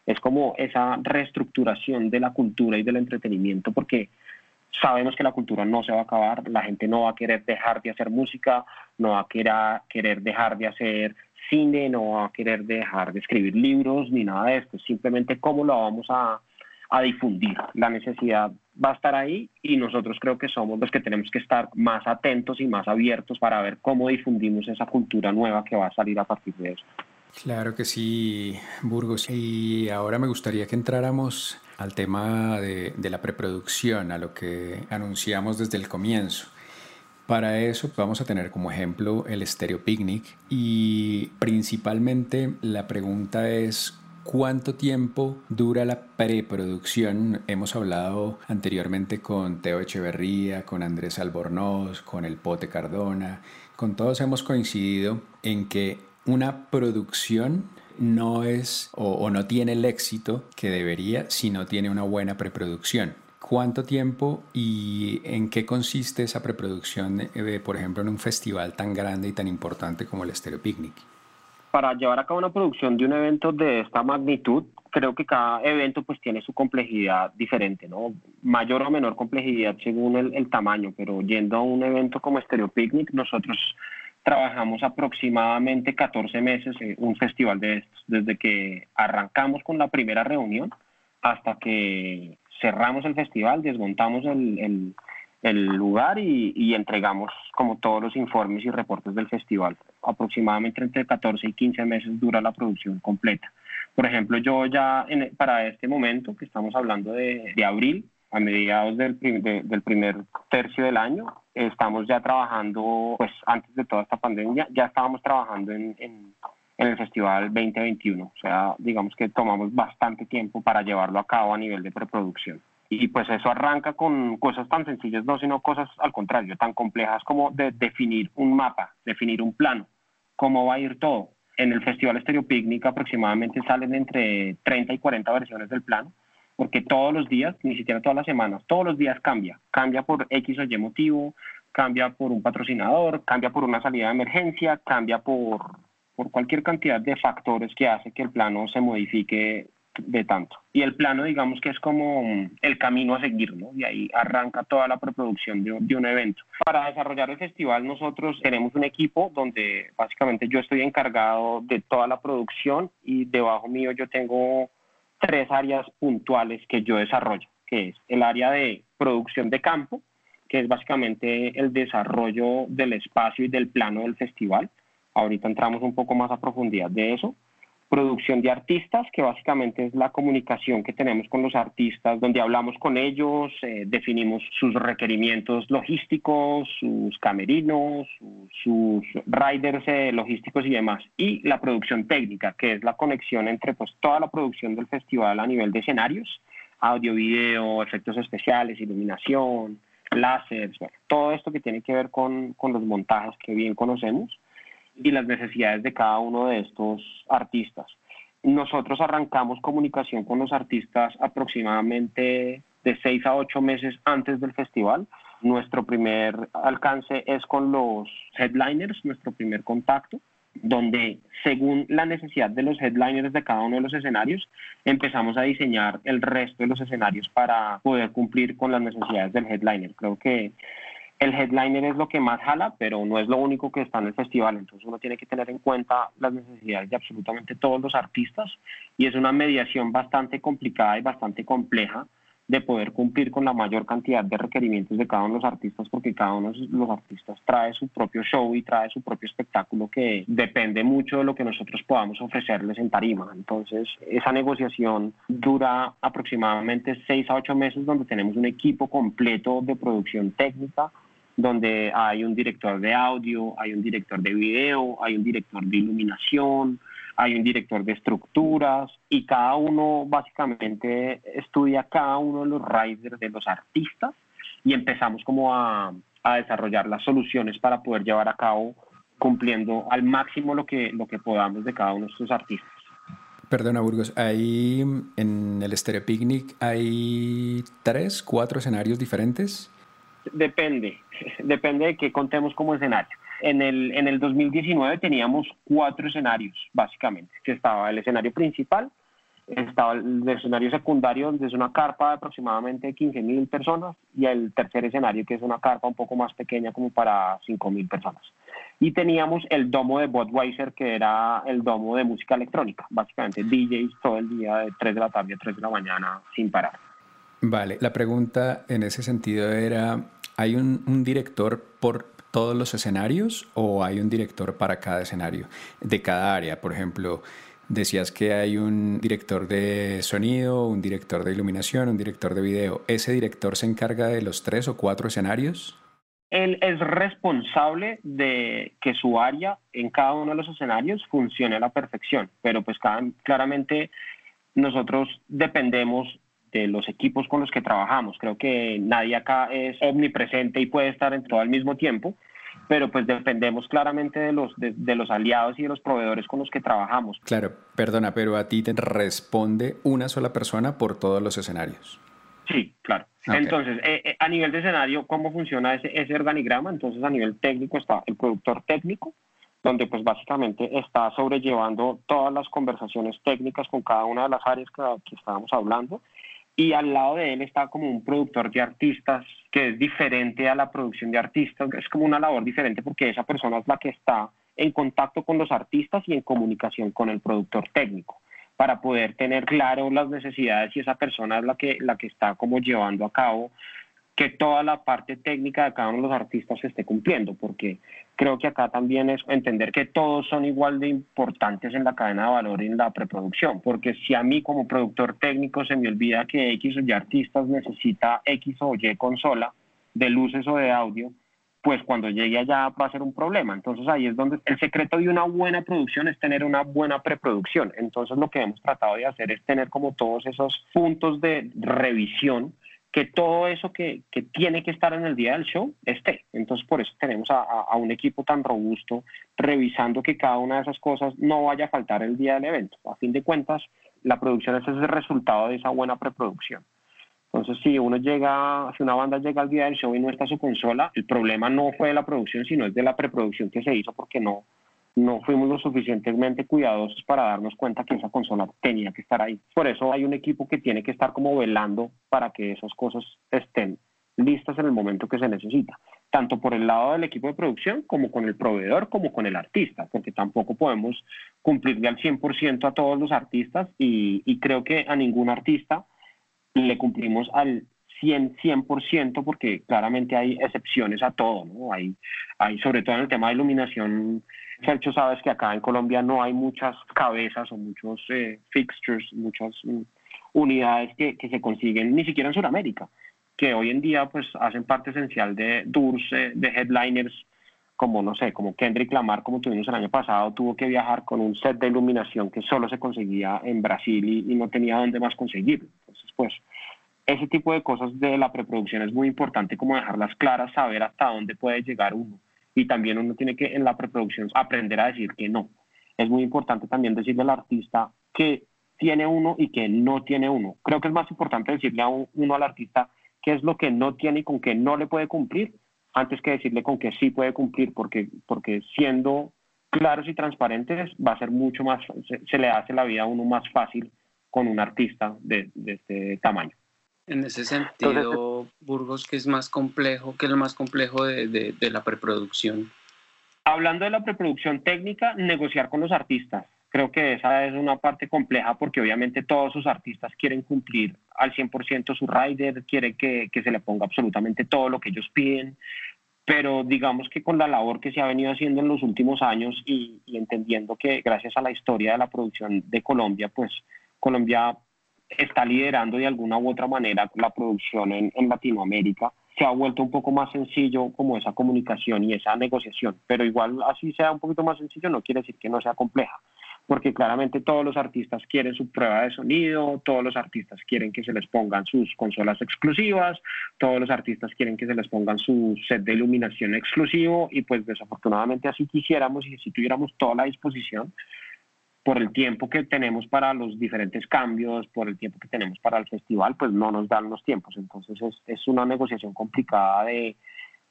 es como esa reestructuración de la cultura y del entretenimiento porque sabemos que la cultura no se va a acabar, la gente no va a querer dejar de hacer música, no va a querer, querer dejar de hacer cine, no va a querer dejar de escribir libros ni nada de esto, simplemente cómo lo vamos a, difundir. La necesidad va a estar ahí y nosotros creo que somos los que tenemos que estar más atentos y más abiertos para ver cómo difundimos esa cultura nueva que va a salir a partir de eso. Claro que sí, Burgos. Y ahora me gustaría que entráramos al tema de, de la preproducción, a lo que anunciamos desde el comienzo. Para eso vamos a tener como ejemplo el Stereo Picnic y principalmente la pregunta es ¿Cuánto tiempo dura la preproducción? Hemos hablado anteriormente con Teo Echeverría, con Andrés Albornoz, con el Pote Cardona. Con todos hemos coincidido en que una producción no es o, o no tiene el éxito que debería si no tiene una buena preproducción cuánto tiempo y en qué consiste esa preproducción, eh, por ejemplo, en un festival tan grande y tan importante como el Stereo Picnic? Para llevar a cabo una producción de un evento de esta magnitud, creo que cada evento pues tiene su complejidad diferente, ¿no? Mayor o menor complejidad según el, el tamaño, pero yendo a un evento como Stereo Picnic, nosotros trabajamos aproximadamente 14 meses en un festival de estos, desde que arrancamos con la primera reunión hasta que cerramos el festival, desmontamos el, lugar y, entregamos como todos los informes y reportes del festival. Aproximadamente entre 14 y 15 meses dura la producción completa. Por ejemplo, yo ya para este momento, que estamos hablando de, abril, a mediados del, del, primer tercio del año, estamos ya trabajando, pues antes de toda esta pandemia, ya estábamos trabajando en, en el Festival 2021. O sea, digamos que tomamos bastante tiempo para llevarlo a cabo a nivel de preproducción. Y pues eso arranca con cosas tan sencillas, no, sino cosas al contrario, tan complejas como de definir un mapa, definir un plano, cómo va a ir todo. En el Festival Estéreo Picnic aproximadamente salen entre 30 y 40 versiones del plano, porque todos los días, ni siquiera todas las semanas, todos los días cambia. Cambia por X o Y motivo, cambia por un patrocinador, cambia por una salida de emergencia, cambia por por cualquier cantidad de factores que hace que el plano se modifique de tanto. Y el plano, digamos que es como el camino a seguir, ¿no? Y ahí arranca toda la preproducción de, de, un evento. Para desarrollar el festival nosotros tenemos un equipo donde básicamente yo estoy encargado de toda la producción y debajo mío yo tengo tres áreas puntuales que yo desarrollo, que es el área de producción de campo, que es básicamente el desarrollo del espacio y del plano del festival. Ahorita entramos un poco más a profundidad de eso. Producción de artistas, que básicamente es la comunicación que tenemos con los artistas, donde hablamos con ellos, eh, definimos sus requerimientos logísticos, sus camerinos, sus, riders eh, logísticos y demás. Y la producción técnica, que es la conexión entre pues, toda la producción del festival a nivel de escenarios, audio, video, efectos especiales, iluminación, láseres, todo esto que tiene que ver con, con los montajes que bien conocemos y las necesidades de cada uno de estos artistas. Nosotros arrancamos comunicación con los artistas aproximadamente de seis a ocho meses antes del festival. Nuestro primer alcance es con los headliners, nuestro primer contacto, donde según la necesidad de los headliners de cada uno de los escenarios, empezamos a diseñar el resto de los escenarios para poder cumplir con las necesidades del headliner. Creo que el headliner es lo que más jala, pero no es lo único que está en el festival. Entonces uno tiene que tener en cuenta las necesidades de absolutamente todos los artistas y es una mediación bastante complicada y bastante compleja de poder cumplir con la mayor cantidad de requerimientos de cada uno de los artistas, porque cada uno de los artistas trae su propio show y trae su propio espectáculo que depende mucho de lo que nosotros podamos ofrecerles en tarima. Entonces, esa negociación dura aproximadamente seis a ocho meses donde tenemos un equipo completo de producción técnica, donde hay un director de audio, hay un director de video, hay un director de iluminación, hay un director de estructuras y cada uno básicamente estudia cada uno de los riders de los artistas y empezamos como a, a desarrollar las soluciones para poder llevar a cabo cumpliendo al máximo lo que, lo que podamos de cada uno de estos artistas. Perdona, Burgos, ahí en el Stereo Picnic hay tres, cuatro escenarios diferentes. Depende, depende de qué contemos como escenario. En el, en el 2019 teníamos cuatro escenarios, básicamente, que estaba el escenario principal, estaba el escenario secundario, donde es una carpa de aproximadamente 15 mil personas, y el tercer escenario, que es una carpa un poco más pequeña, como para 5 mil personas. Y teníamos el domo de Budweiser, que era el domo de música electrónica, básicamente DJs todo el día, de 3 de la tarde a 3 de la mañana, sin parar. Vale, la pregunta en ese sentido era, ¿hay un, director por todos los escenarios o hay un director para cada escenario, de cada área? Por ejemplo, decías que hay un director de sonido, un director de iluminación, un director de video. ¿Ese director se encarga de los tres o cuatro escenarios? Él es responsable de que su área en cada uno de los escenarios funcione a la perfección, pero pues claramente nosotros dependemos de los equipos con los que trabajamos. Creo que nadie acá es omnipresente y puede estar en todo al mismo tiempo, pero pues dependemos claramente de los, de, los aliados y de los proveedores con los que trabajamos. Claro, perdona, pero a ti te responde una sola persona por todos los escenarios. Sí, claro. Entonces, eh, eh, a nivel de escenario, ¿cómo funciona ese, ese organigrama? Entonces, a nivel técnico está el productor técnico, donde pues básicamente está sobrellevando todas las conversaciones técnicas con cada una de las áreas que, que estábamos hablando y al lado de él está como un productor de artistas que es diferente a la producción de artistas, es como una labor diferente porque esa persona es la que está en contacto con los artistas y en comunicación con el productor técnico para poder tener claro las necesidades y esa persona es la que, la que está como llevando a cabo que toda la parte técnica de cada uno de los artistas se esté cumpliendo, porque creo que acá también es entender que todos son igual de importantes en la cadena de valor y en la preproducción, porque si a mí como productor técnico se me olvida que X o Y artistas necesita X o Y consola de luces o de audio, pues cuando llegue allá va a ser un problema. Entonces ahí es donde el secreto de una buena producción es tener una buena preproducción. Entonces lo que hemos tratado de hacer es tener como todos esos puntos de revisión que todo eso que, que, tiene que estar en el día del show esté. Entonces, por eso tenemos a, a, un equipo tan robusto revisando que cada una de esas cosas no vaya a faltar el día del evento. A fin de cuentas, la producción es el resultado de esa buena preproducción. Entonces, si uno llega, si una banda llega al día del show y no está su consola, el problema no fue de la producción, sino es de la preproducción que se hizo porque no, no fuimos lo suficientemente cuidadosos para darnos cuenta que esa consola tenía que estar ahí. Por eso hay un equipo que tiene que estar como velando para que esas cosas estén listas en el momento que se necesita, tanto por el lado del equipo de producción como con el proveedor, como con el artista, porque tampoco podemos cumplirle al 100% a todos los artistas y, creo que a ningún artista le cumplimos al 100, 100% porque claramente hay excepciones a todo, ¿no? Hay, hay sobre todo en el tema de iluminación, Sergio, sabes que acá en Colombia no hay muchas cabezas o muchos eh, fixtures, muchas mm, unidades que, que, se consiguen ni siquiera en Sudamérica, que hoy en día pues hacen parte esencial de tours, eh, de headliners, como no sé, como Kendrick Lamar, como tuvimos el año pasado, tuvo que viajar con un set de iluminación que solo se conseguía en Brasil y, y no tenía dónde más conseguirlo. Entonces, pues ese tipo de cosas de la preproducción es muy importante como dejarlas claras, saber hasta dónde puede llegar uno y también uno tiene que en la preproducción aprender a decir que no. Es muy importante también decirle al artista que tiene uno y que no tiene uno. Creo que es más importante decirle a uno al artista qué es lo que no tiene y con qué no le puede cumplir, antes que decirle con qué sí puede cumplir, porque, porque siendo claros y transparentes va a ser mucho más, se, le hace la vida a uno más fácil con un artista de, este tamaño. En ese sentido, Burgos, ¿qué es más complejo? ¿Qué es lo más complejo de, de la preproducción? Hablando de la preproducción técnica, negociar con los artistas. Creo que esa es una parte compleja porque obviamente todos sus artistas quieren cumplir al 100% su rider, quieren que, que, se le ponga absolutamente todo lo que ellos piden, pero digamos que con la labor que se ha venido haciendo en los últimos años y, entendiendo que gracias a la historia de la producción de Colombia, pues Colombia está liderando de alguna u otra manera la producción en, en Latinoamérica. Se ha vuelto un poco más sencillo como esa comunicación y esa negociación, pero igual así sea un poquito más sencillo no quiere decir que no sea compleja porque claramente todos los artistas quieren su prueba de sonido, todos los artistas quieren que se les pongan sus consolas exclusivas, todos los artistas quieren que se les pongan su set de iluminación exclusivo y pues desafortunadamente así quisiéramos y si tuviéramos toda la disposición por el tiempo que tenemos para los diferentes cambios, por el tiempo que tenemos para el festival, pues no nos dan los tiempos. Entonces es, es una negociación complicada de,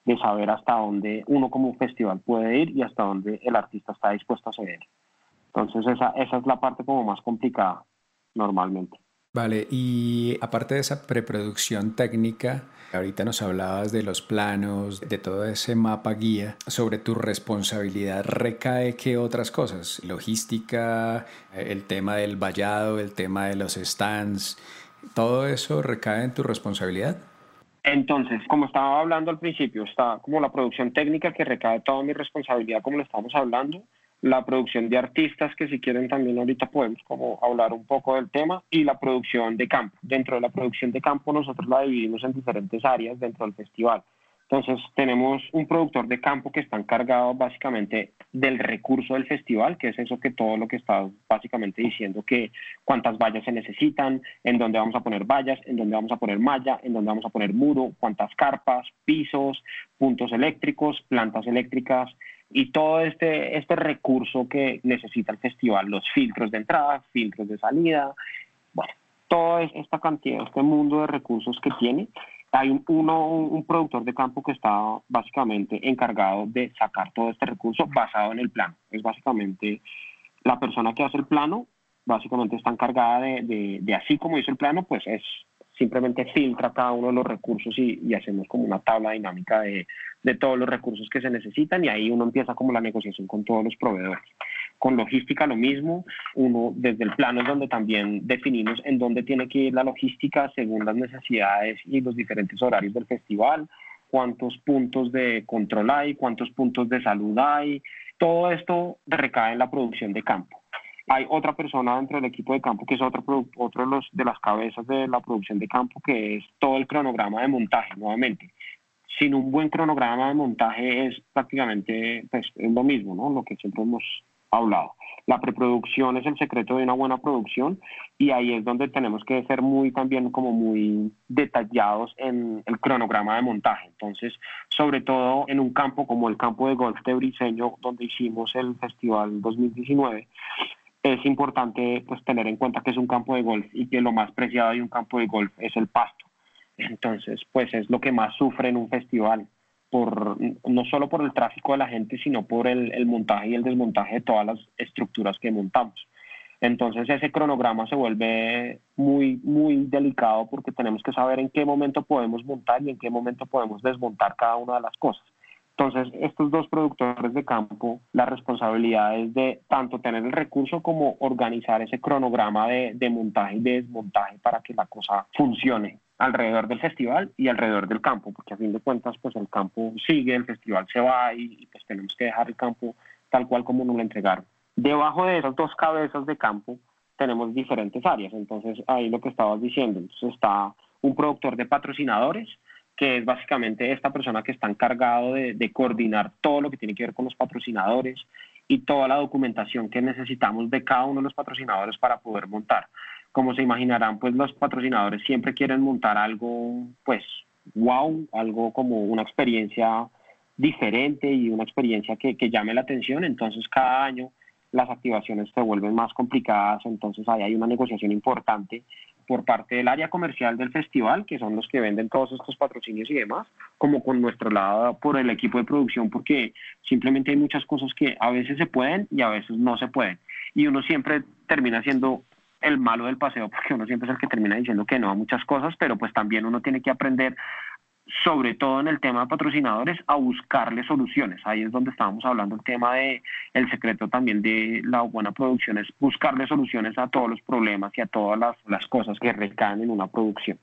de saber hasta dónde uno como festival puede ir y hasta dónde el artista está dispuesto a ceder. Entonces esa, esa es la parte como más complicada normalmente. Vale, y aparte de esa preproducción técnica, ahorita nos hablabas de los planos, de todo ese mapa guía, sobre tu responsabilidad recae qué otras cosas, logística, el tema del vallado, el tema de los stands, todo eso recae en tu responsabilidad. Entonces, como estaba hablando al principio, está como la producción técnica que recae toda mi responsabilidad, como lo estamos hablando, la producción de artistas, que si quieren también ahorita podemos como hablar un poco del tema, y la producción de campo. Dentro de la producción de campo nosotros la dividimos en diferentes áreas dentro del festival. Entonces tenemos un productor de campo que está encargado básicamente del recurso del festival, que es eso que todo lo que está básicamente diciendo que cuántas vallas se necesitan, en dónde vamos a poner vallas, en dónde vamos a poner malla, en dónde vamos a poner muro, cuántas carpas, pisos, puntos eléctricos, plantas eléctricas, y todo este, este recurso que necesita el festival, los filtros de entrada, filtros de salida, bueno, toda esta cantidad, este mundo de recursos que tiene. Hay un, uno, un productor de campo que está básicamente encargado de sacar todo este recurso basado en el plano. Es básicamente la persona que hace el plano, básicamente está encargada de, de, de así como hizo el plano, pues es simplemente filtra cada uno de los recursos y, hacemos como una tabla dinámica de, de todos los recursos que se necesitan y ahí uno empieza como la negociación con todos los proveedores. Con logística lo mismo, uno desde el plano es donde también definimos en dónde tiene que ir la logística según las necesidades y los diferentes horarios del festival, cuántos puntos de control hay, cuántos puntos de salud hay, todo esto recae en la producción de campo. Hay otra persona dentro del equipo de campo que es otro, otro de, los, de las cabezas de la producción de campo, que es todo el cronograma de montaje, nuevamente sin un buen cronograma de montaje es prácticamente pues, es lo mismo, ¿no? Lo que siempre hemos hablado. La preproducción es el secreto de una buena producción y ahí es donde tenemos que ser muy también como muy detallados en el cronograma de montaje. Entonces, sobre todo en un campo como el campo de golf de Briseño, donde hicimos el festival 2019, es importante pues tener en cuenta que es un campo de golf y que lo más preciado de un campo de golf es el pasto. Entonces, pues es lo que más sufre en un festival, por, no solo por el tráfico de la gente, sino por el, el montaje y el desmontaje de todas las estructuras que montamos. Entonces ese cronograma se vuelve muy, muy delicado porque tenemos que saber en qué momento podemos montar y en qué momento podemos desmontar cada una de las cosas. Entonces, estos dos productores de campo, la responsabilidad es de tanto tener el recurso como organizar ese cronograma de, de montaje y de desmontaje para que la cosa funcione alrededor del festival y alrededor del campo, porque a fin de cuentas, pues el campo sigue, el festival se va y, pues tenemos que dejar el campo tal cual como nos lo entregaron. Debajo de esas dos cabezas de campo tenemos diferentes áreas, entonces ahí lo que estabas diciendo, entonces está un productor de patrocinadores, que es básicamente esta persona que está encargado de, coordinar todo lo que tiene que ver con los patrocinadores y toda la documentación que necesitamos de cada uno de los patrocinadores para poder montar como se imaginarán, pues los patrocinadores siempre quieren montar algo, pues, wow, algo como una experiencia diferente y una experiencia que, que llame la atención. Entonces cada año las activaciones se vuelven más complicadas, entonces ahí hay una negociación importante por parte del área comercial del festival, que son los que venden todos estos patrocinios y demás, como con nuestro lado por el equipo de producción, porque simplemente hay muchas cosas que a veces se pueden y a veces no se pueden. Y uno siempre termina siendo el malo del paseo, porque uno siempre es el que termina diciendo que no a muchas cosas, pero pues también uno tiene que aprender sobre todo en el tema de patrocinadores, a buscarle soluciones. Ahí es donde estábamos hablando el tema de el secreto también de la buena producción, es buscarle soluciones a todos los problemas y a todas las, las cosas que recaen en una producción.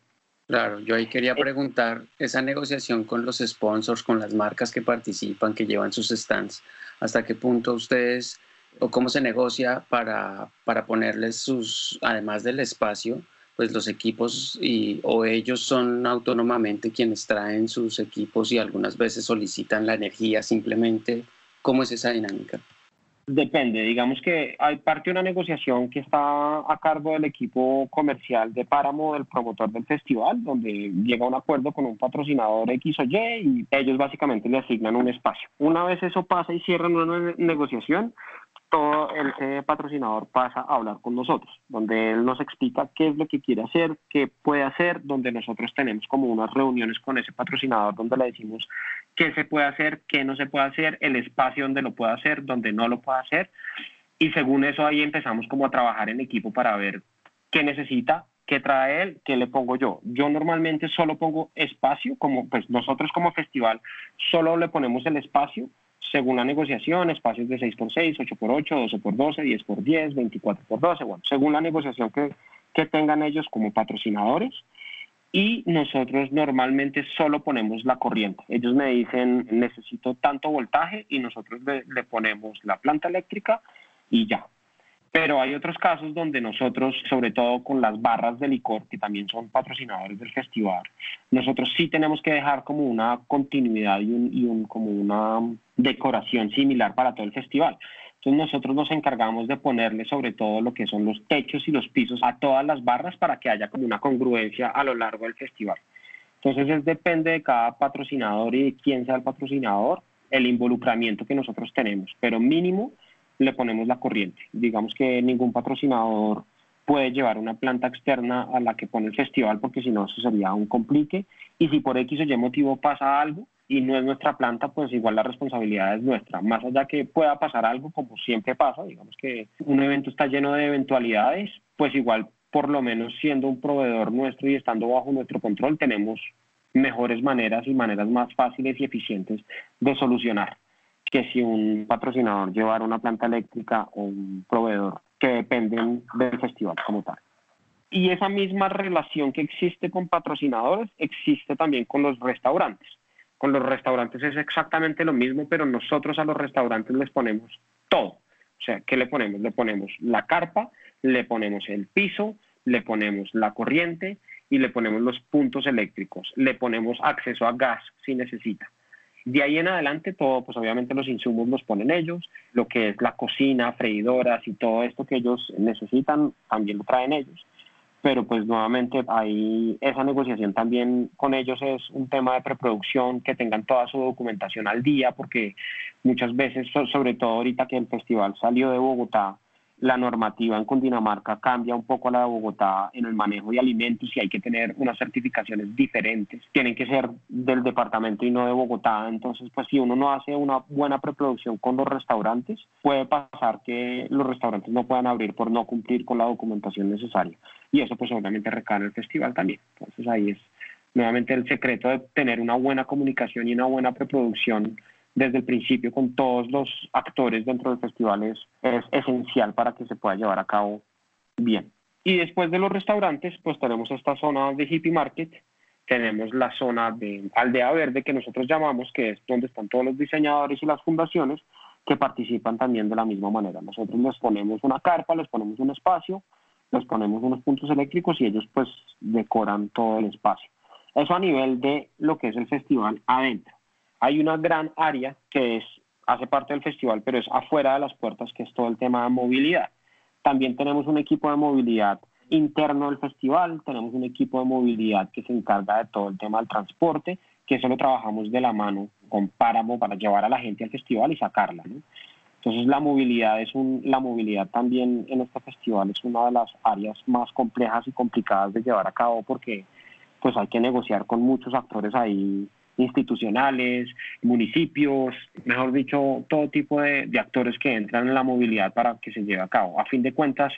Claro, yo ahí quería preguntar esa negociación con los sponsors, con las marcas que participan, que llevan sus stands, ¿hasta qué punto ustedes o cómo se negocia para, para ponerles sus, además del espacio, pues los equipos y, o ellos son autónomamente quienes traen sus equipos y algunas veces solicitan la energía simplemente. ¿Cómo es esa dinámica? Depende, digamos que hay parte de una negociación que está a cargo del equipo comercial de Páramo, del promotor del festival, donde llega un acuerdo con un patrocinador X o Y y ellos básicamente le asignan un espacio. Una vez eso pasa y cierran una negociación, todo el patrocinador pasa a hablar con nosotros, donde él nos explica qué es lo que quiere hacer, qué puede hacer, donde nosotros tenemos como unas reuniones con ese patrocinador donde le decimos qué se puede hacer, qué no se puede hacer, el espacio donde lo puede hacer, donde no lo puede hacer. Y según eso ahí empezamos como a trabajar en equipo para ver qué necesita, qué trae él, qué le pongo yo. Yo normalmente solo pongo espacio, como pues nosotros como festival solo le ponemos el espacio según la negociación, espacios de 6x6, 8x8, 12x12, 10x10, 24x12, bueno, según la negociación que, que tengan ellos como patrocinadores. Y nosotros normalmente solo ponemos la corriente. Ellos me dicen, necesito tanto voltaje y nosotros le, le ponemos la planta eléctrica y ya. Pero hay otros casos donde nosotros, sobre todo con las barras de licor, que también son patrocinadores del festival, nosotros sí tenemos que dejar como una continuidad y, un, y un, como una decoración similar para todo el festival. Entonces nosotros nos encargamos de ponerle sobre todo lo que son los techos y los pisos a todas las barras para que haya como una congruencia a lo largo del festival. Entonces es, depende de cada patrocinador y de quién sea el patrocinador, el involucramiento que nosotros tenemos, pero mínimo le ponemos la corriente. Digamos que ningún patrocinador puede llevar una planta externa a la que pone el festival porque si no eso sería un complique y si por X o Y motivo pasa algo y no es nuestra planta, pues igual la responsabilidad es nuestra. Más allá que pueda pasar algo, como siempre pasa, digamos que un evento está lleno de eventualidades, pues igual por lo menos siendo un proveedor nuestro y estando bajo nuestro control, tenemos mejores maneras y maneras más fáciles y eficientes de solucionar que si un patrocinador llevara una planta eléctrica o un proveedor que dependen del festival como tal. Y esa misma relación que existe con patrocinadores existe también con los restaurantes. Con los restaurantes es exactamente lo mismo, pero nosotros a los restaurantes les ponemos todo. O sea, ¿qué le ponemos? Le ponemos la carpa, le ponemos el piso, le ponemos la corriente y le ponemos los puntos eléctricos. Le ponemos acceso a gas si necesita. De ahí en adelante todo, pues obviamente los insumos los ponen ellos, lo que es la cocina, freidoras y todo esto que ellos necesitan también lo traen ellos. Pero pues nuevamente ahí esa negociación también con ellos es un tema de preproducción, que tengan toda su documentación al día, porque muchas veces, sobre todo ahorita que el festival salió de Bogotá, la normativa en Cundinamarca cambia un poco a la de Bogotá en el manejo de alimentos y hay que tener unas certificaciones diferentes. Tienen que ser del departamento y no de Bogotá. Entonces, pues si uno no hace una buena preproducción con los restaurantes, puede pasar que los restaurantes no puedan abrir por no cumplir con la documentación necesaria. Y eso pues obviamente recae en el festival también. Entonces ahí es nuevamente el secreto de tener una buena comunicación y una buena preproducción desde el principio con todos los actores dentro del festival es, esencial para que se pueda llevar a cabo bien. Y después de los restaurantes, pues tenemos esta zona de hippie market, tenemos la zona de aldea verde que nosotros llamamos, que es donde están todos los diseñadores y las fundaciones que participan también de la misma manera. Nosotros les ponemos una carpa, les ponemos un espacio, les ponemos unos puntos eléctricos y ellos pues decoran todo el espacio. Eso a nivel de lo que es el festival adentro. Hay una gran área que es, hace parte del festival, pero es afuera de las puertas, que es todo el tema de movilidad. También tenemos un equipo de movilidad interno del festival, tenemos un equipo de movilidad que se encarga de todo el tema del transporte, que eso lo trabajamos de la mano con páramo para llevar a la gente al festival y sacarla. Entonces la movilidad es un, la movilidad también en este festival es una de las áreas más complejas y complicadas de llevar a cabo porque pues hay que negociar con muchos actores ahí institucionales, municipios, mejor dicho, todo tipo de, de, actores que entran en la movilidad para que se lleve a cabo. A fin de cuentas,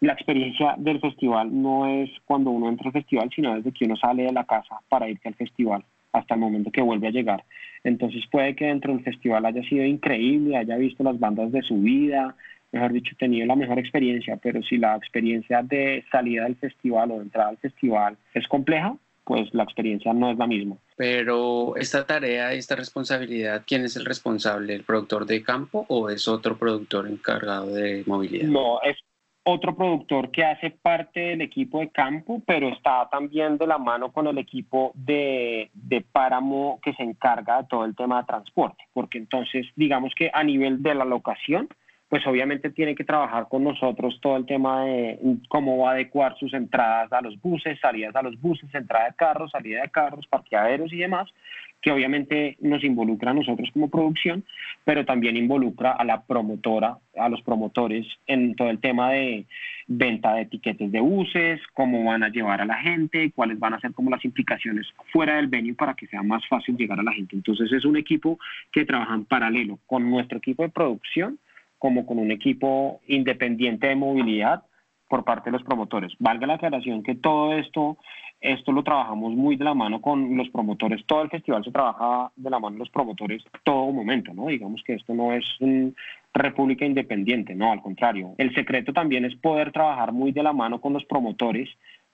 la experiencia del festival no es cuando uno entra al festival, sino desde que uno sale de la casa para irse al festival hasta el momento que vuelve a llegar. Entonces puede que dentro del festival haya sido increíble, haya visto las bandas de su vida, mejor dicho, tenido la mejor experiencia, pero si la experiencia de salida del festival o de entrada al festival es compleja, pues la experiencia no es la misma. Pero esta tarea, esta responsabilidad, ¿quién es el responsable? ¿El productor de campo o es otro productor encargado de movilidad? No, es otro productor que hace parte del equipo de campo, pero está también de la mano con el equipo de, de páramo que se encarga de todo el tema de transporte, porque entonces digamos que a nivel de la locación, pues obviamente tiene que trabajar con nosotros todo el tema de cómo va a adecuar sus entradas a los buses, salidas a los buses, entrada de carros, salida de carros, parqueaderos y demás, que obviamente nos involucra a nosotros como producción, pero también involucra a la promotora, a los promotores en todo el tema de venta de etiquetes de buses, cómo van a llevar a la gente, cuáles van a ser como las implicaciones fuera del venue para que sea más fácil llegar a la gente. Entonces es un equipo que trabaja en paralelo con nuestro equipo de producción como con un equipo independiente de movilidad por parte de los promotores. Valga la aclaración que todo esto, esto lo trabajamos muy de la mano con los promotores. Todo el festival se trabaja de la mano de los promotores todo momento, ¿no? Digamos que esto no es una república independiente, no, al contrario. El secreto también es poder trabajar muy de la mano con los promotores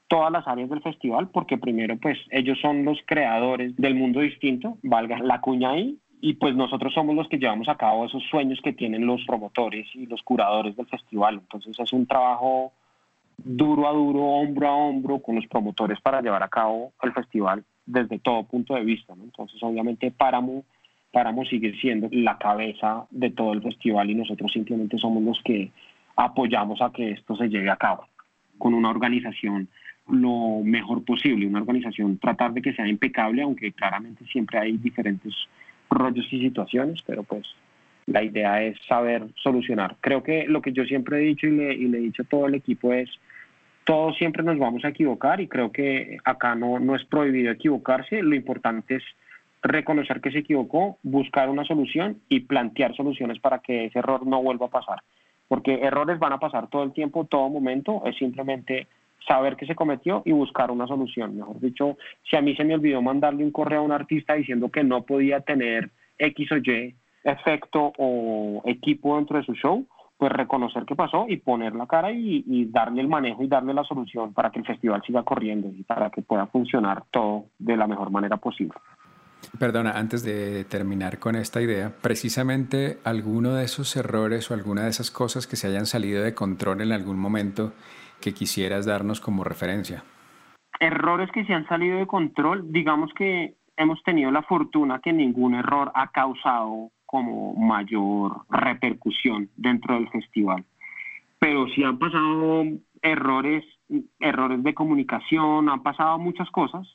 todas las áreas del festival, porque primero, pues ellos son los creadores del mundo distinto, valga la cuña ahí, y pues nosotros somos los que llevamos a cabo esos sueños que tienen los promotores y los curadores del festival. Entonces es un trabajo duro a duro, hombro a hombro con los promotores para llevar a cabo el festival desde todo punto de vista. Entonces obviamente Páramo, Páramo sigue siendo la cabeza de todo el festival y nosotros simplemente somos los que apoyamos a que esto se lleve a cabo con una organización lo mejor posible, una organización tratar de que sea impecable, aunque claramente siempre hay diferentes rollos y situaciones, pero pues la idea es saber solucionar. Creo que lo que yo siempre he dicho y le, y le he dicho a todo el equipo es, todos siempre nos vamos a equivocar y creo que acá no, no es prohibido equivocarse, lo importante es reconocer que se equivocó, buscar una solución y plantear soluciones para que ese error no vuelva a pasar. Porque errores van a pasar todo el tiempo, todo momento, es simplemente saber que se cometió y buscar una solución. Mejor dicho, si a mí se me olvidó mandarle un correo a un artista diciendo que no podía tener X o Y efecto o equipo dentro de su show, pues reconocer qué pasó y poner la cara y, y, darle el manejo y darle la solución para que el festival siga corriendo y para que pueda funcionar todo de la mejor manera posible. Perdona, antes de terminar con esta idea, precisamente alguno de esos errores o alguna de esas cosas que se hayan salido de control en algún momento que quisieras darnos como referencia? Errores que se han salido de control, digamos que hemos tenido la fortuna que ningún error ha causado como mayor repercusión dentro del festival. Pero sí han pasado errores, errores de comunicación, han pasado muchas cosas.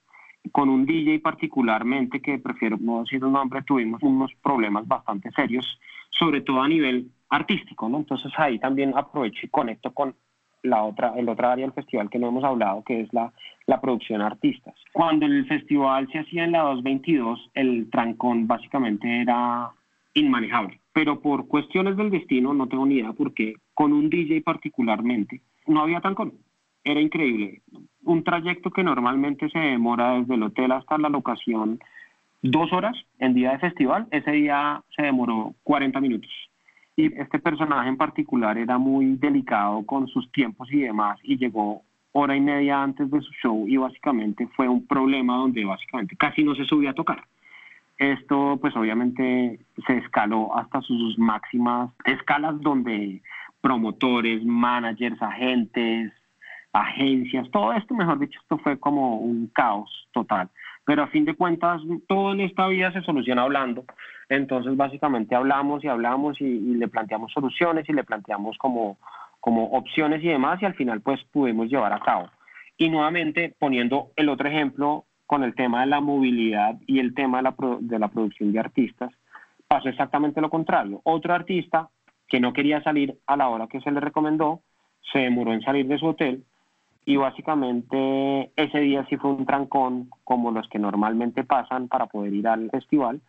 Con un DJ particularmente, que prefiero no decir un nombre, tuvimos unos problemas bastante serios, sobre todo a nivel artístico, ¿no? Entonces ahí también aprovecho y conecto con la otra, el otra área del festival que no hemos hablado, que es la, la producción artistas. Cuando el festival se hacía en la 222, el trancón básicamente era inmanejable. Pero por cuestiones del destino, no tengo ni idea por qué, con un DJ particularmente, no había trancón. Era increíble. Un trayecto que normalmente se demora desde el hotel hasta la locación dos horas en día de festival, ese día se demoró 40 minutos y este personaje en particular era muy delicado con sus tiempos y demás y llegó hora y media antes de su show y básicamente fue un problema donde básicamente casi no se subía a tocar. Esto pues obviamente se escaló hasta sus máximas escalas donde promotores, managers, agentes, agencias, todo esto, mejor dicho, esto fue como un caos total. Pero a fin de cuentas, todo en esta vida se soluciona hablando. Entonces, básicamente hablamos y hablamos y, le planteamos soluciones y le planteamos como, como opciones y demás y al final pues pudimos llevar a cabo. Y nuevamente, poniendo el otro ejemplo con el tema de la movilidad y el tema de la, de la producción de artistas, pasó exactamente lo contrario. Otro artista que no quería salir a la hora que se le recomendó, se demoró en salir de su hotel y básicamente ese día sí fue un trancón como los que normalmente pasan para poder ir al festival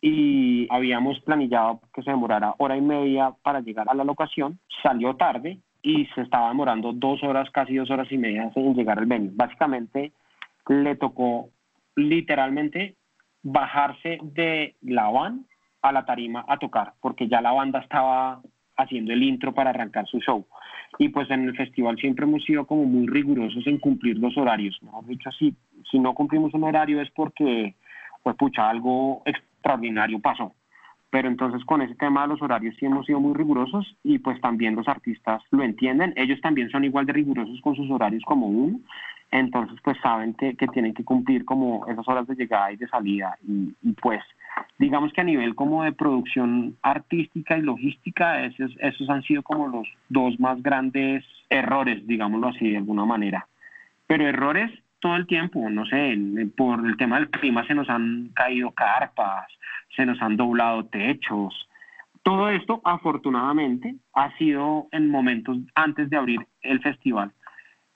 y habíamos planillado que se demorara hora y media para llegar a la locación, salió tarde y se estaba demorando dos horas, casi dos horas y media en llegar al venue. Básicamente le tocó literalmente bajarse de la van a la tarima a tocar, porque ya la banda estaba haciendo el intro para arrancar su show. Y pues en el festival siempre hemos sido como muy rigurosos en cumplir los horarios. Mejor dicho, si, si no cumplimos un horario es porque, pues pucha, algo extraordinario pasó. Pero entonces con ese tema de los horarios sí hemos sido muy rigurosos y pues también los artistas lo entienden. Ellos también son igual de rigurosos con sus horarios como uno entonces pues saben que, tienen que cumplir como esas horas de llegada y de salida y, pues digamos que a nivel como de producción artística y logística esos, esos han sido como los dos más grandes errores, digámoslo así de alguna manera. Pero errores todo el tiempo, no sé, por el tema del clima se nos han caído carpas, se nos han doblado techos. Todo esto afortunadamente ha sido en momentos antes de abrir el festival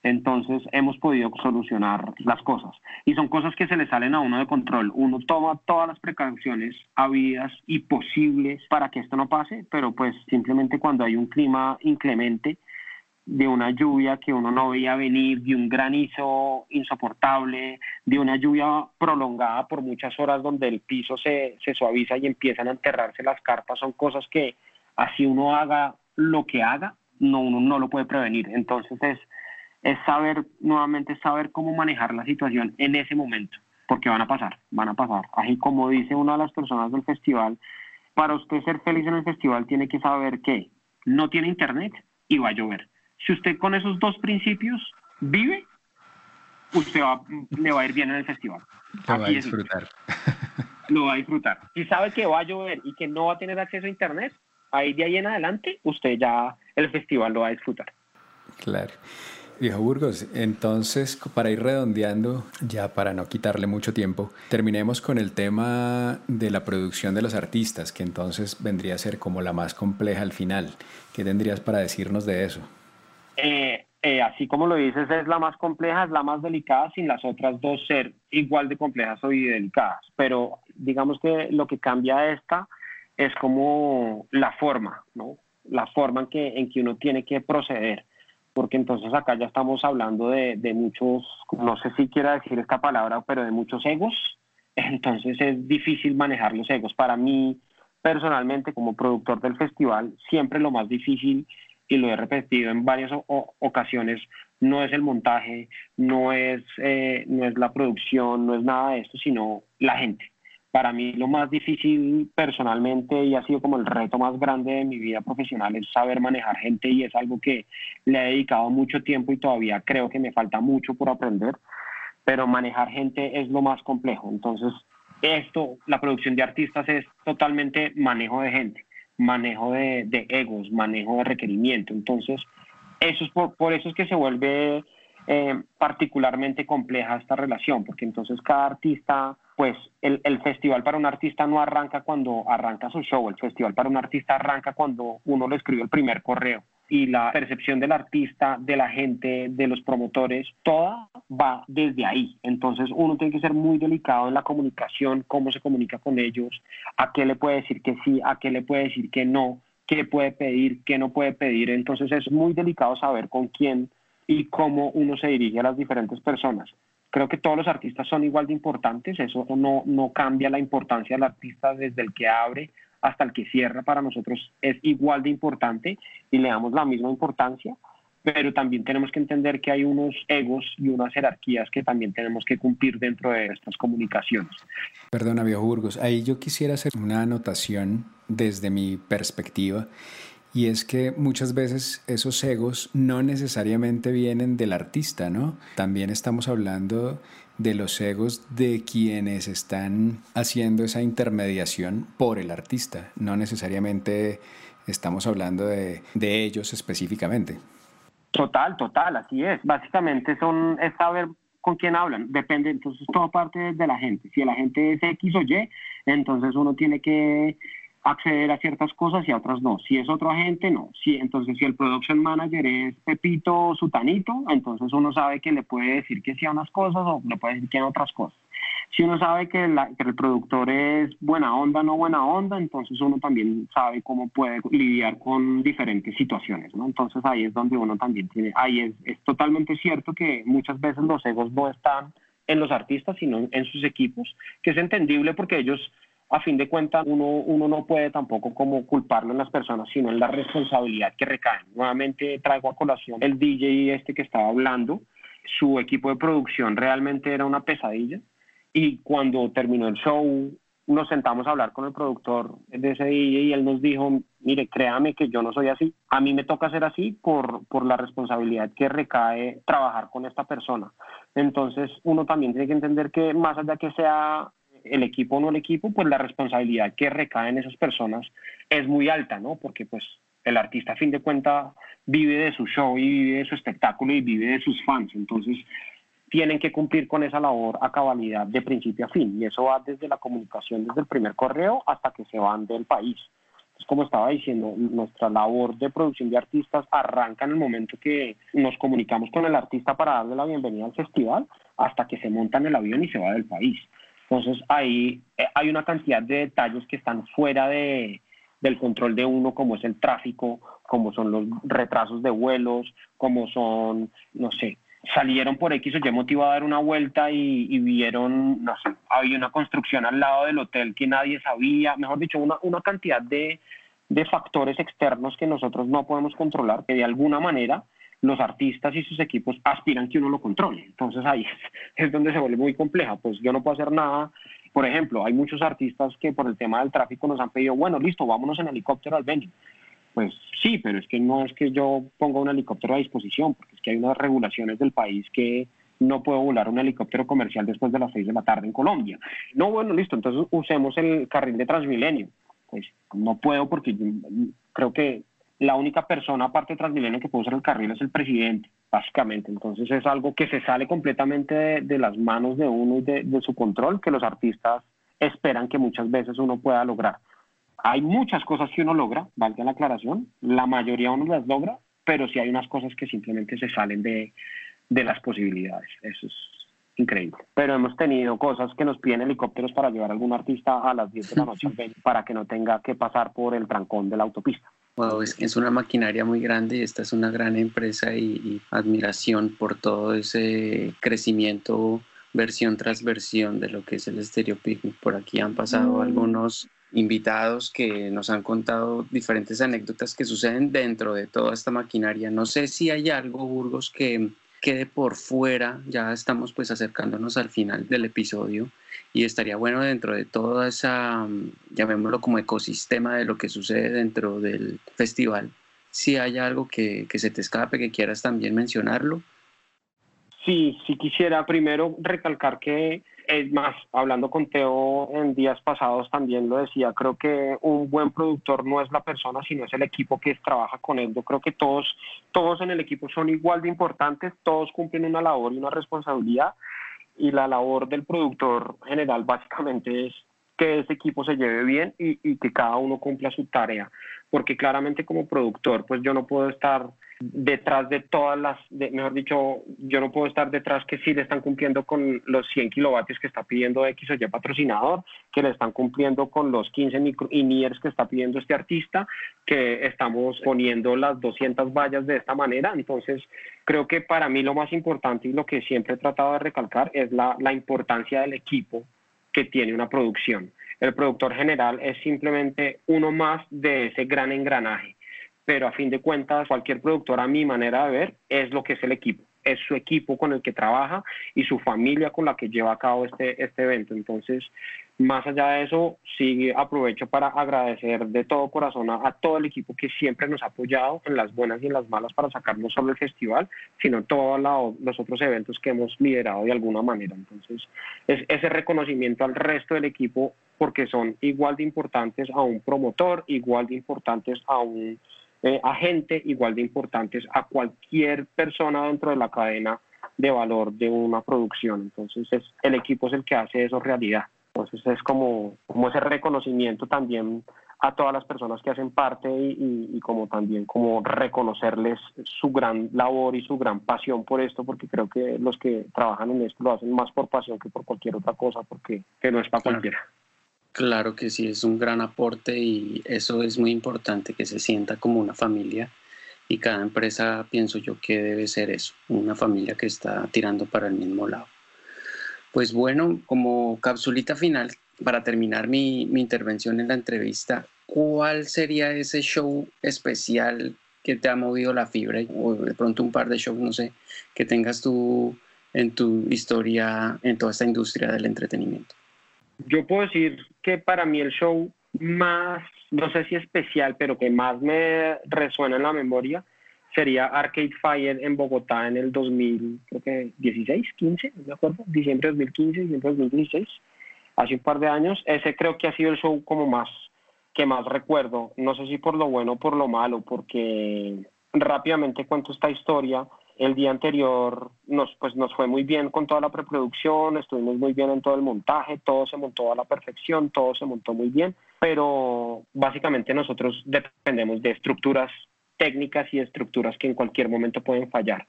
entonces hemos podido solucionar las cosas. Y son cosas que se le salen a uno de control. Uno toma todas las precauciones habidas y posibles para que esto no pase, pero pues simplemente cuando hay un clima inclemente, de una lluvia que uno no veía venir, de un granizo insoportable, de una lluvia prolongada por muchas horas donde el piso se, se suaviza y empiezan a enterrarse las carpas, son cosas que así uno haga lo que haga, no, uno no lo puede prevenir. Entonces es es saber, nuevamente, saber cómo manejar la situación en ese momento, porque van a pasar, van a pasar. Así como dice una de las personas del festival, para usted ser feliz en el festival tiene que saber que no tiene internet y va a llover. Si usted con esos dos principios vive, usted va, le va a ir bien en el festival. Lo va a disfrutar. Lo va a disfrutar. Si sabe que va a llover y que no va a tener acceso a internet, ahí de ahí en adelante, usted ya el festival lo va a disfrutar. Claro. Viejo Burgos, entonces para ir redondeando, ya para no quitarle mucho tiempo, terminemos con el tema de la producción de los artistas, que entonces vendría a ser como la más compleja al final. ¿Qué tendrías para decirnos de eso? Eh, eh, así como lo dices, es la más compleja, es la más delicada, sin las otras dos ser igual de complejas o delicadas. Pero digamos que lo que cambia esta es como la forma, ¿no? La forma en que, en que uno tiene que proceder porque entonces acá ya estamos hablando de, muchos, no sé si quiera decir esta palabra, pero de muchos egos, entonces es difícil manejar los egos. Para mí, personalmente, como productor del festival, siempre lo más difícil, y lo he repetido en varias ocasiones, no es el montaje, no es, eh, no es la producción, no es nada de esto, sino la gente para mí lo más difícil personalmente y ha sido como el reto más grande de mi vida profesional es saber manejar gente y es algo que le he dedicado mucho tiempo y todavía creo que me falta mucho por aprender, pero manejar gente es lo más complejo. Entonces, esto, la producción de artistas es totalmente manejo de gente, manejo de, egos, manejo de requerimiento. Entonces, eso es por, eso es que se vuelve eh, particularmente compleja esta relación, porque entonces cada artista pues el, festival para un artista no arranca cuando arranca su show, el festival para un artista arranca cuando uno le escribe el primer correo y la percepción del artista, de la gente, de los promotores, toda va desde ahí. Entonces uno tiene que ser muy delicado en la comunicación, cómo se comunica con ellos, a qué le puede decir que sí, a qué le puede decir que no, qué puede pedir, qué no puede pedir. Entonces es muy delicado saber con quién y cómo uno se dirige a las diferentes personas creo que todos los artistas son igual de importantes, eso no, no cambia la importancia del artista desde el que abre hasta el que cierra, para nosotros es igual de importante y le damos la misma importancia, pero también tenemos que entender que hay unos egos y unas jerarquías que también tenemos que cumplir dentro de estas comunicaciones. Perdona, Viejo Burgos, ahí yo quisiera hacer una anotación desde mi perspectiva y es que muchas veces esos egos no necesariamente vienen del artista, ¿no? También estamos hablando de los egos de quienes están haciendo esa intermediación por el artista. No necesariamente estamos hablando de, ellos específicamente. Total, total, así es. Básicamente son, es saber con quién hablan, depende, entonces todo parte de la gente. Si la gente es X o Y, entonces uno tiene que acceder a ciertas cosas y a otras no. Si es otro agente, no. Si, entonces, si el production manager es Pepito Sutanito, entonces uno sabe que le puede decir que sí a unas cosas o le puede decir que a otras cosas. Si uno sabe que, el productor es buena onda, no buena onda, entonces uno también sabe cómo puede lidiar con diferentes situaciones, ¿no? Entonces ahí es donde uno también tiene, ahí es, es totalmente cierto que muchas veces los egos no están en los artistas, sino en sus equipos, que es entendible porque ellos a fin de cuentas uno, uno no puede tampoco como culparlo en las personas, sino en la responsabilidad que recae. Nuevamente traigo a colación el DJ este que estaba hablando, su equipo de producción realmente era una pesadilla y cuando terminó el show nos sentamos a hablar con el productor de ese DJ y él nos dijo, mire, créame que yo no soy así, a mí me toca ser así por, por la responsabilidad que recae trabajar con esta persona. Entonces uno también tiene que entender que más allá que sea el equipo o no el equipo, pues la responsabilidad que recae en esas personas es muy alta, ¿no? Porque pues el artista a fin de cuentas vive de su show y vive de su espectáculo y vive de sus fans, entonces tienen que cumplir con esa labor a cabalidad de principio a fin y eso va desde la comunicación, desde el primer correo hasta que se van del país. Es como estaba diciendo, nuestra labor de producción de artistas arranca en el momento que nos comunicamos con el artista para darle la bienvenida al festival hasta que se monta en el avión y se va del país. Entonces ahí eh, hay una cantidad de detalles que están fuera de, del control de uno, como es el tráfico, como son los retrasos de vuelos, como son, no sé, salieron por X o Y motivo a dar una vuelta y, vieron, no sé, había una construcción al lado del hotel que nadie sabía, mejor dicho, una, una cantidad de, de factores externos que nosotros no podemos controlar, que de alguna manera los artistas y sus equipos aspiran que uno lo controle. Entonces ahí es, donde se vuelve muy compleja. Pues yo no puedo hacer nada. Por ejemplo, hay muchos artistas que por el tema del tráfico nos han pedido, bueno, listo, vámonos en helicóptero al venue. Pues sí, pero es que no es que yo ponga un helicóptero a disposición, porque es que hay unas regulaciones del país que no puedo volar un helicóptero comercial después de las seis de la tarde en Colombia. No, bueno, listo, entonces usemos el carril de Transmilenio. Pues no puedo porque creo que la única persona aparte de Transmilenio que puede usar el carril es el presidente, básicamente. Entonces es algo que se sale completamente de, las manos de uno y de, su control, que los artistas esperan que muchas veces uno pueda lograr. Hay muchas cosas que uno logra, valga la aclaración, la mayoría uno las logra, pero sí hay unas cosas que simplemente se salen de, de las posibilidades. Eso es increíble. Pero hemos tenido cosas que nos piden helicópteros para llevar a algún artista a las 10 de la noche para que no tenga que pasar por el trancón de la autopista. Wow, es, es una maquinaria muy grande y esta es una gran empresa y, admiración por todo ese crecimiento versión tras versión de lo que es el Stereo Picnic. Por aquí han pasado mm. algunos invitados que nos han contado diferentes anécdotas que suceden dentro de toda esta maquinaria. No sé si hay algo, Burgos, que quede por fuera. Ya estamos pues acercándonos al final del episodio y estaría bueno dentro de toda esa, mm, llamémoslo como ecosistema de lo que sucede dentro del festival, si hay algo que, que se te escape, que quieras también mencionarlo. Sí, sí quisiera primero recalcar que es más, hablando con Teo en días pasados también lo decía, creo que un buen productor no es la persona, sino es el equipo que trabaja con él. Yo creo que todos, todos en el equipo son igual de importantes, todos cumplen una labor y una responsabilidad y la labor del productor general básicamente es que ese equipo se lleve bien y, y que cada uno cumpla su tarea, porque claramente como productor pues yo no puedo estar detrás de todas las, mejor dicho, yo no puedo estar detrás que sí le están cumpliendo con los 100 kilovatios que está pidiendo X o Y patrocinador, que le están cumpliendo con los 15 micro que está pidiendo este artista, que estamos poniendo las 200 vallas de esta manera. Entonces, creo que para mí lo más importante y lo que siempre he tratado de recalcar es la, la importancia del equipo que tiene una producción. El productor general es simplemente uno más de ese gran engranaje pero a fin de cuentas cualquier productor a mi manera de ver es lo que es el equipo, es su equipo con el que trabaja y su familia con la que lleva a cabo este, este evento. Entonces, más allá de eso, sí aprovecho para agradecer de todo corazón a, todo el equipo que siempre nos ha apoyado en las buenas y en las malas para sacar no solo el festival, sino todos los otros eventos que hemos liderado de alguna manera. Entonces, es ese reconocimiento al resto del equipo porque son igual de importantes a un promotor, igual de importantes a un eh, a gente igual de importantes a cualquier persona dentro de la cadena de valor de una producción. Entonces es, el equipo es el que hace eso realidad. Entonces es como, como ese reconocimiento también a todas las personas que hacen parte y, como también como reconocerles su gran labor y su gran pasión por esto, porque creo que los que trabajan en esto lo hacen más por pasión que por cualquier otra cosa, porque que no es para cualquiera. Claro que sí, es un gran aporte y eso es muy importante, que se sienta como una familia y cada empresa pienso yo que debe ser eso, una familia que está tirando para el mismo lado. Pues bueno, como capsulita final, para terminar mi, mi intervención en la entrevista, ¿cuál sería ese show especial que te ha movido la fibra o de pronto un par de shows, no sé, que tengas tú en tu historia en toda esta industria del entretenimiento? Yo puedo decir que para mí el show más, no sé si especial, pero que más me resuena en la memoria sería Arcade Fire en Bogotá en el 2016, 15, no me acuerdo, diciembre de 2015, diciembre de 2016, hace un par de años. Ese creo que ha sido el show como más, que más recuerdo, no sé si por lo bueno o por lo malo, porque rápidamente cuento esta historia. El día anterior nos, pues, nos fue muy bien con toda la preproducción, estuvimos muy bien en todo el montaje, todo se montó a la perfección, todo se montó muy bien, pero básicamente nosotros dependemos de estructuras técnicas y estructuras que en cualquier momento pueden fallar.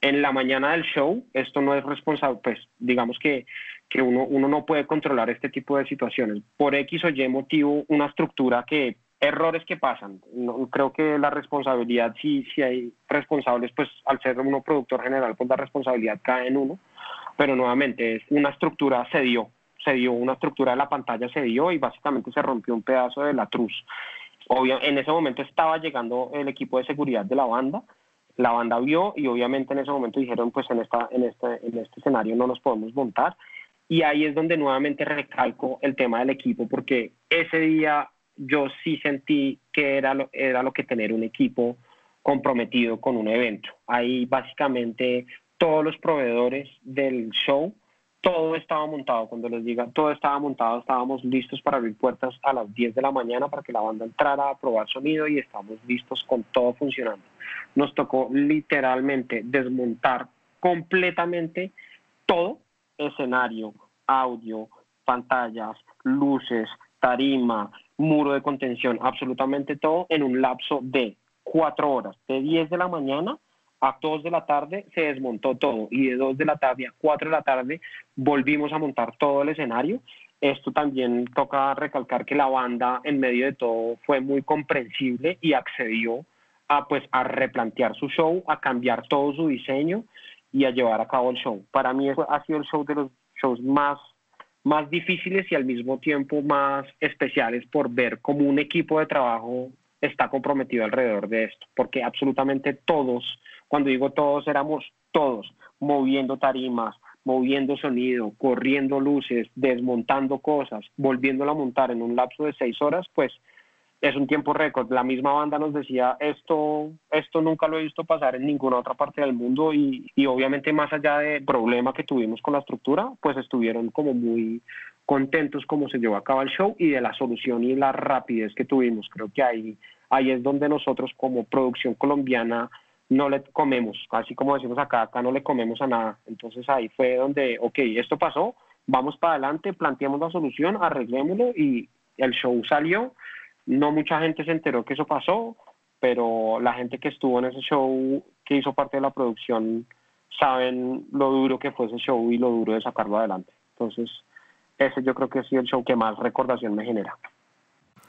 En la mañana del show, esto no es responsable, pues digamos que, que uno, uno no puede controlar este tipo de situaciones. Por X o Y motivo, una estructura que, errores que pasan. No, creo que la responsabilidad, si, si hay responsables, pues al ser uno productor general, pues la responsabilidad cae en uno. Pero nuevamente, es una estructura se dio, se dio, una estructura de la pantalla se dio y básicamente se rompió un pedazo de la truz en ese momento estaba llegando el equipo de seguridad de la banda, la banda vio y obviamente en ese momento dijeron, pues en, esta, en, este, en este escenario no nos podemos montar. Y ahí es donde nuevamente recalco el tema del equipo, porque ese día yo sí sentí que era lo, era lo que tener un equipo comprometido con un evento. Ahí básicamente todos los proveedores del show todo estaba montado, cuando les diga todo estaba montado, estábamos listos para abrir puertas a las 10 de la mañana para que la banda entrara a probar sonido y estamos listos con todo funcionando. Nos tocó literalmente desmontar completamente todo, escenario, audio, pantallas, luces, tarima, muro de contención, absolutamente todo en un lapso de cuatro horas, de 10 de la mañana a 2 de la tarde se desmontó todo y de 2 de la tarde a 4 de la tarde volvimos a montar todo el escenario. Esto también toca recalcar que la banda en medio de todo fue muy comprensible y accedió a pues a replantear su show, a cambiar todo su diseño y a llevar a cabo el show. Para mí ha sido el show de los shows más más difíciles y al mismo tiempo más especiales por ver cómo un equipo de trabajo está comprometido alrededor de esto, porque absolutamente todos cuando digo todos, éramos todos moviendo tarimas, moviendo sonido, corriendo luces, desmontando cosas, volviéndola a montar en un lapso de seis horas, pues es un tiempo récord. La misma banda nos decía, esto, esto nunca lo he visto pasar en ninguna otra parte del mundo y, y obviamente más allá del problema que tuvimos con la estructura, pues estuvieron como muy contentos como se llevó a cabo el show y de la solución y la rapidez que tuvimos. Creo que ahí, ahí es donde nosotros como producción colombiana no le comemos, así como decimos acá, acá no le comemos a nada. Entonces ahí fue donde, ok, esto pasó, vamos para adelante, planteamos la solución, arreglémoslo y el show salió. No mucha gente se enteró que eso pasó, pero la gente que estuvo en ese show, que hizo parte de la producción, saben lo duro que fue ese show y lo duro de sacarlo adelante. Entonces, ese yo creo que es el show que más recordación me genera.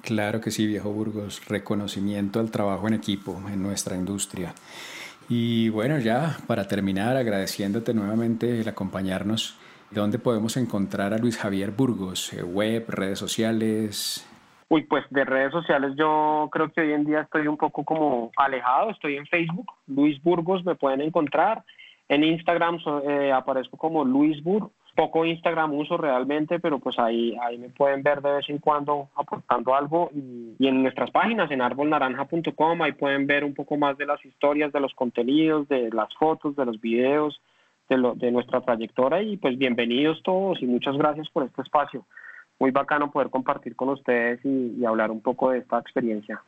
Claro que sí, viejo Burgos, reconocimiento al trabajo en equipo en nuestra industria. Y bueno, ya para terminar, agradeciéndote nuevamente el acompañarnos, ¿dónde podemos encontrar a Luis Javier Burgos? Eh, ¿Web, redes sociales? Uy, pues de redes sociales yo creo que hoy en día estoy un poco como alejado, estoy en Facebook, Luis Burgos me pueden encontrar, en Instagram eh, aparezco como Luis Burgos poco Instagram uso realmente, pero pues ahí, ahí me pueden ver de vez en cuando aportando algo y, en nuestras páginas, en arbolnaranja.com, ahí pueden ver un poco más de las historias, de los contenidos, de las fotos, de los videos, de, lo, de nuestra trayectoria y pues bienvenidos todos y muchas gracias por este espacio. Muy bacano poder compartir con ustedes y, hablar un poco de esta experiencia.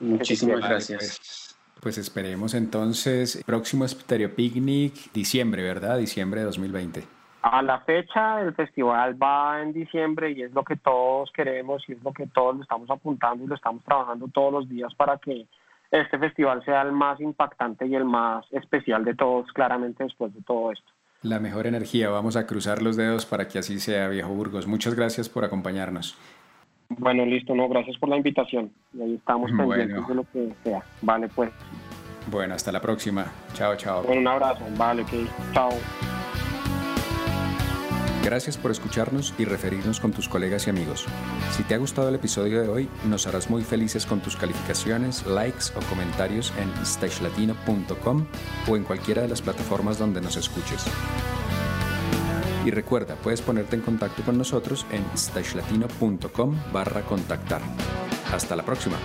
Muchísimas gracias. Pues esperemos entonces, próximo Stereo Picnic, diciembre, ¿verdad? Diciembre de 2020. A la fecha el festival va en diciembre y es lo que todos queremos y es lo que todos le estamos apuntando y lo estamos trabajando todos los días para que este festival sea el más impactante y el más especial de todos, claramente después de todo esto. La mejor energía, vamos a cruzar los dedos para que así sea, viejo Burgos. Muchas gracias por acompañarnos. Bueno, listo, no, gracias por la invitación. Y ahí estamos pendientes de lo que sea. Vale, pues. Bueno, hasta la próxima. Chao, chao. Bueno, un abrazo. Vale, ok. Chao. Gracias por escucharnos y referirnos con tus colegas y amigos. Si te ha gustado el episodio de hoy, nos harás muy felices con tus calificaciones, likes o comentarios en stagelatino.com o en cualquiera de las plataformas donde nos escuches. Y recuerda, puedes ponerte en contacto con nosotros en stagelatino.com barra contactar. Hasta la próxima.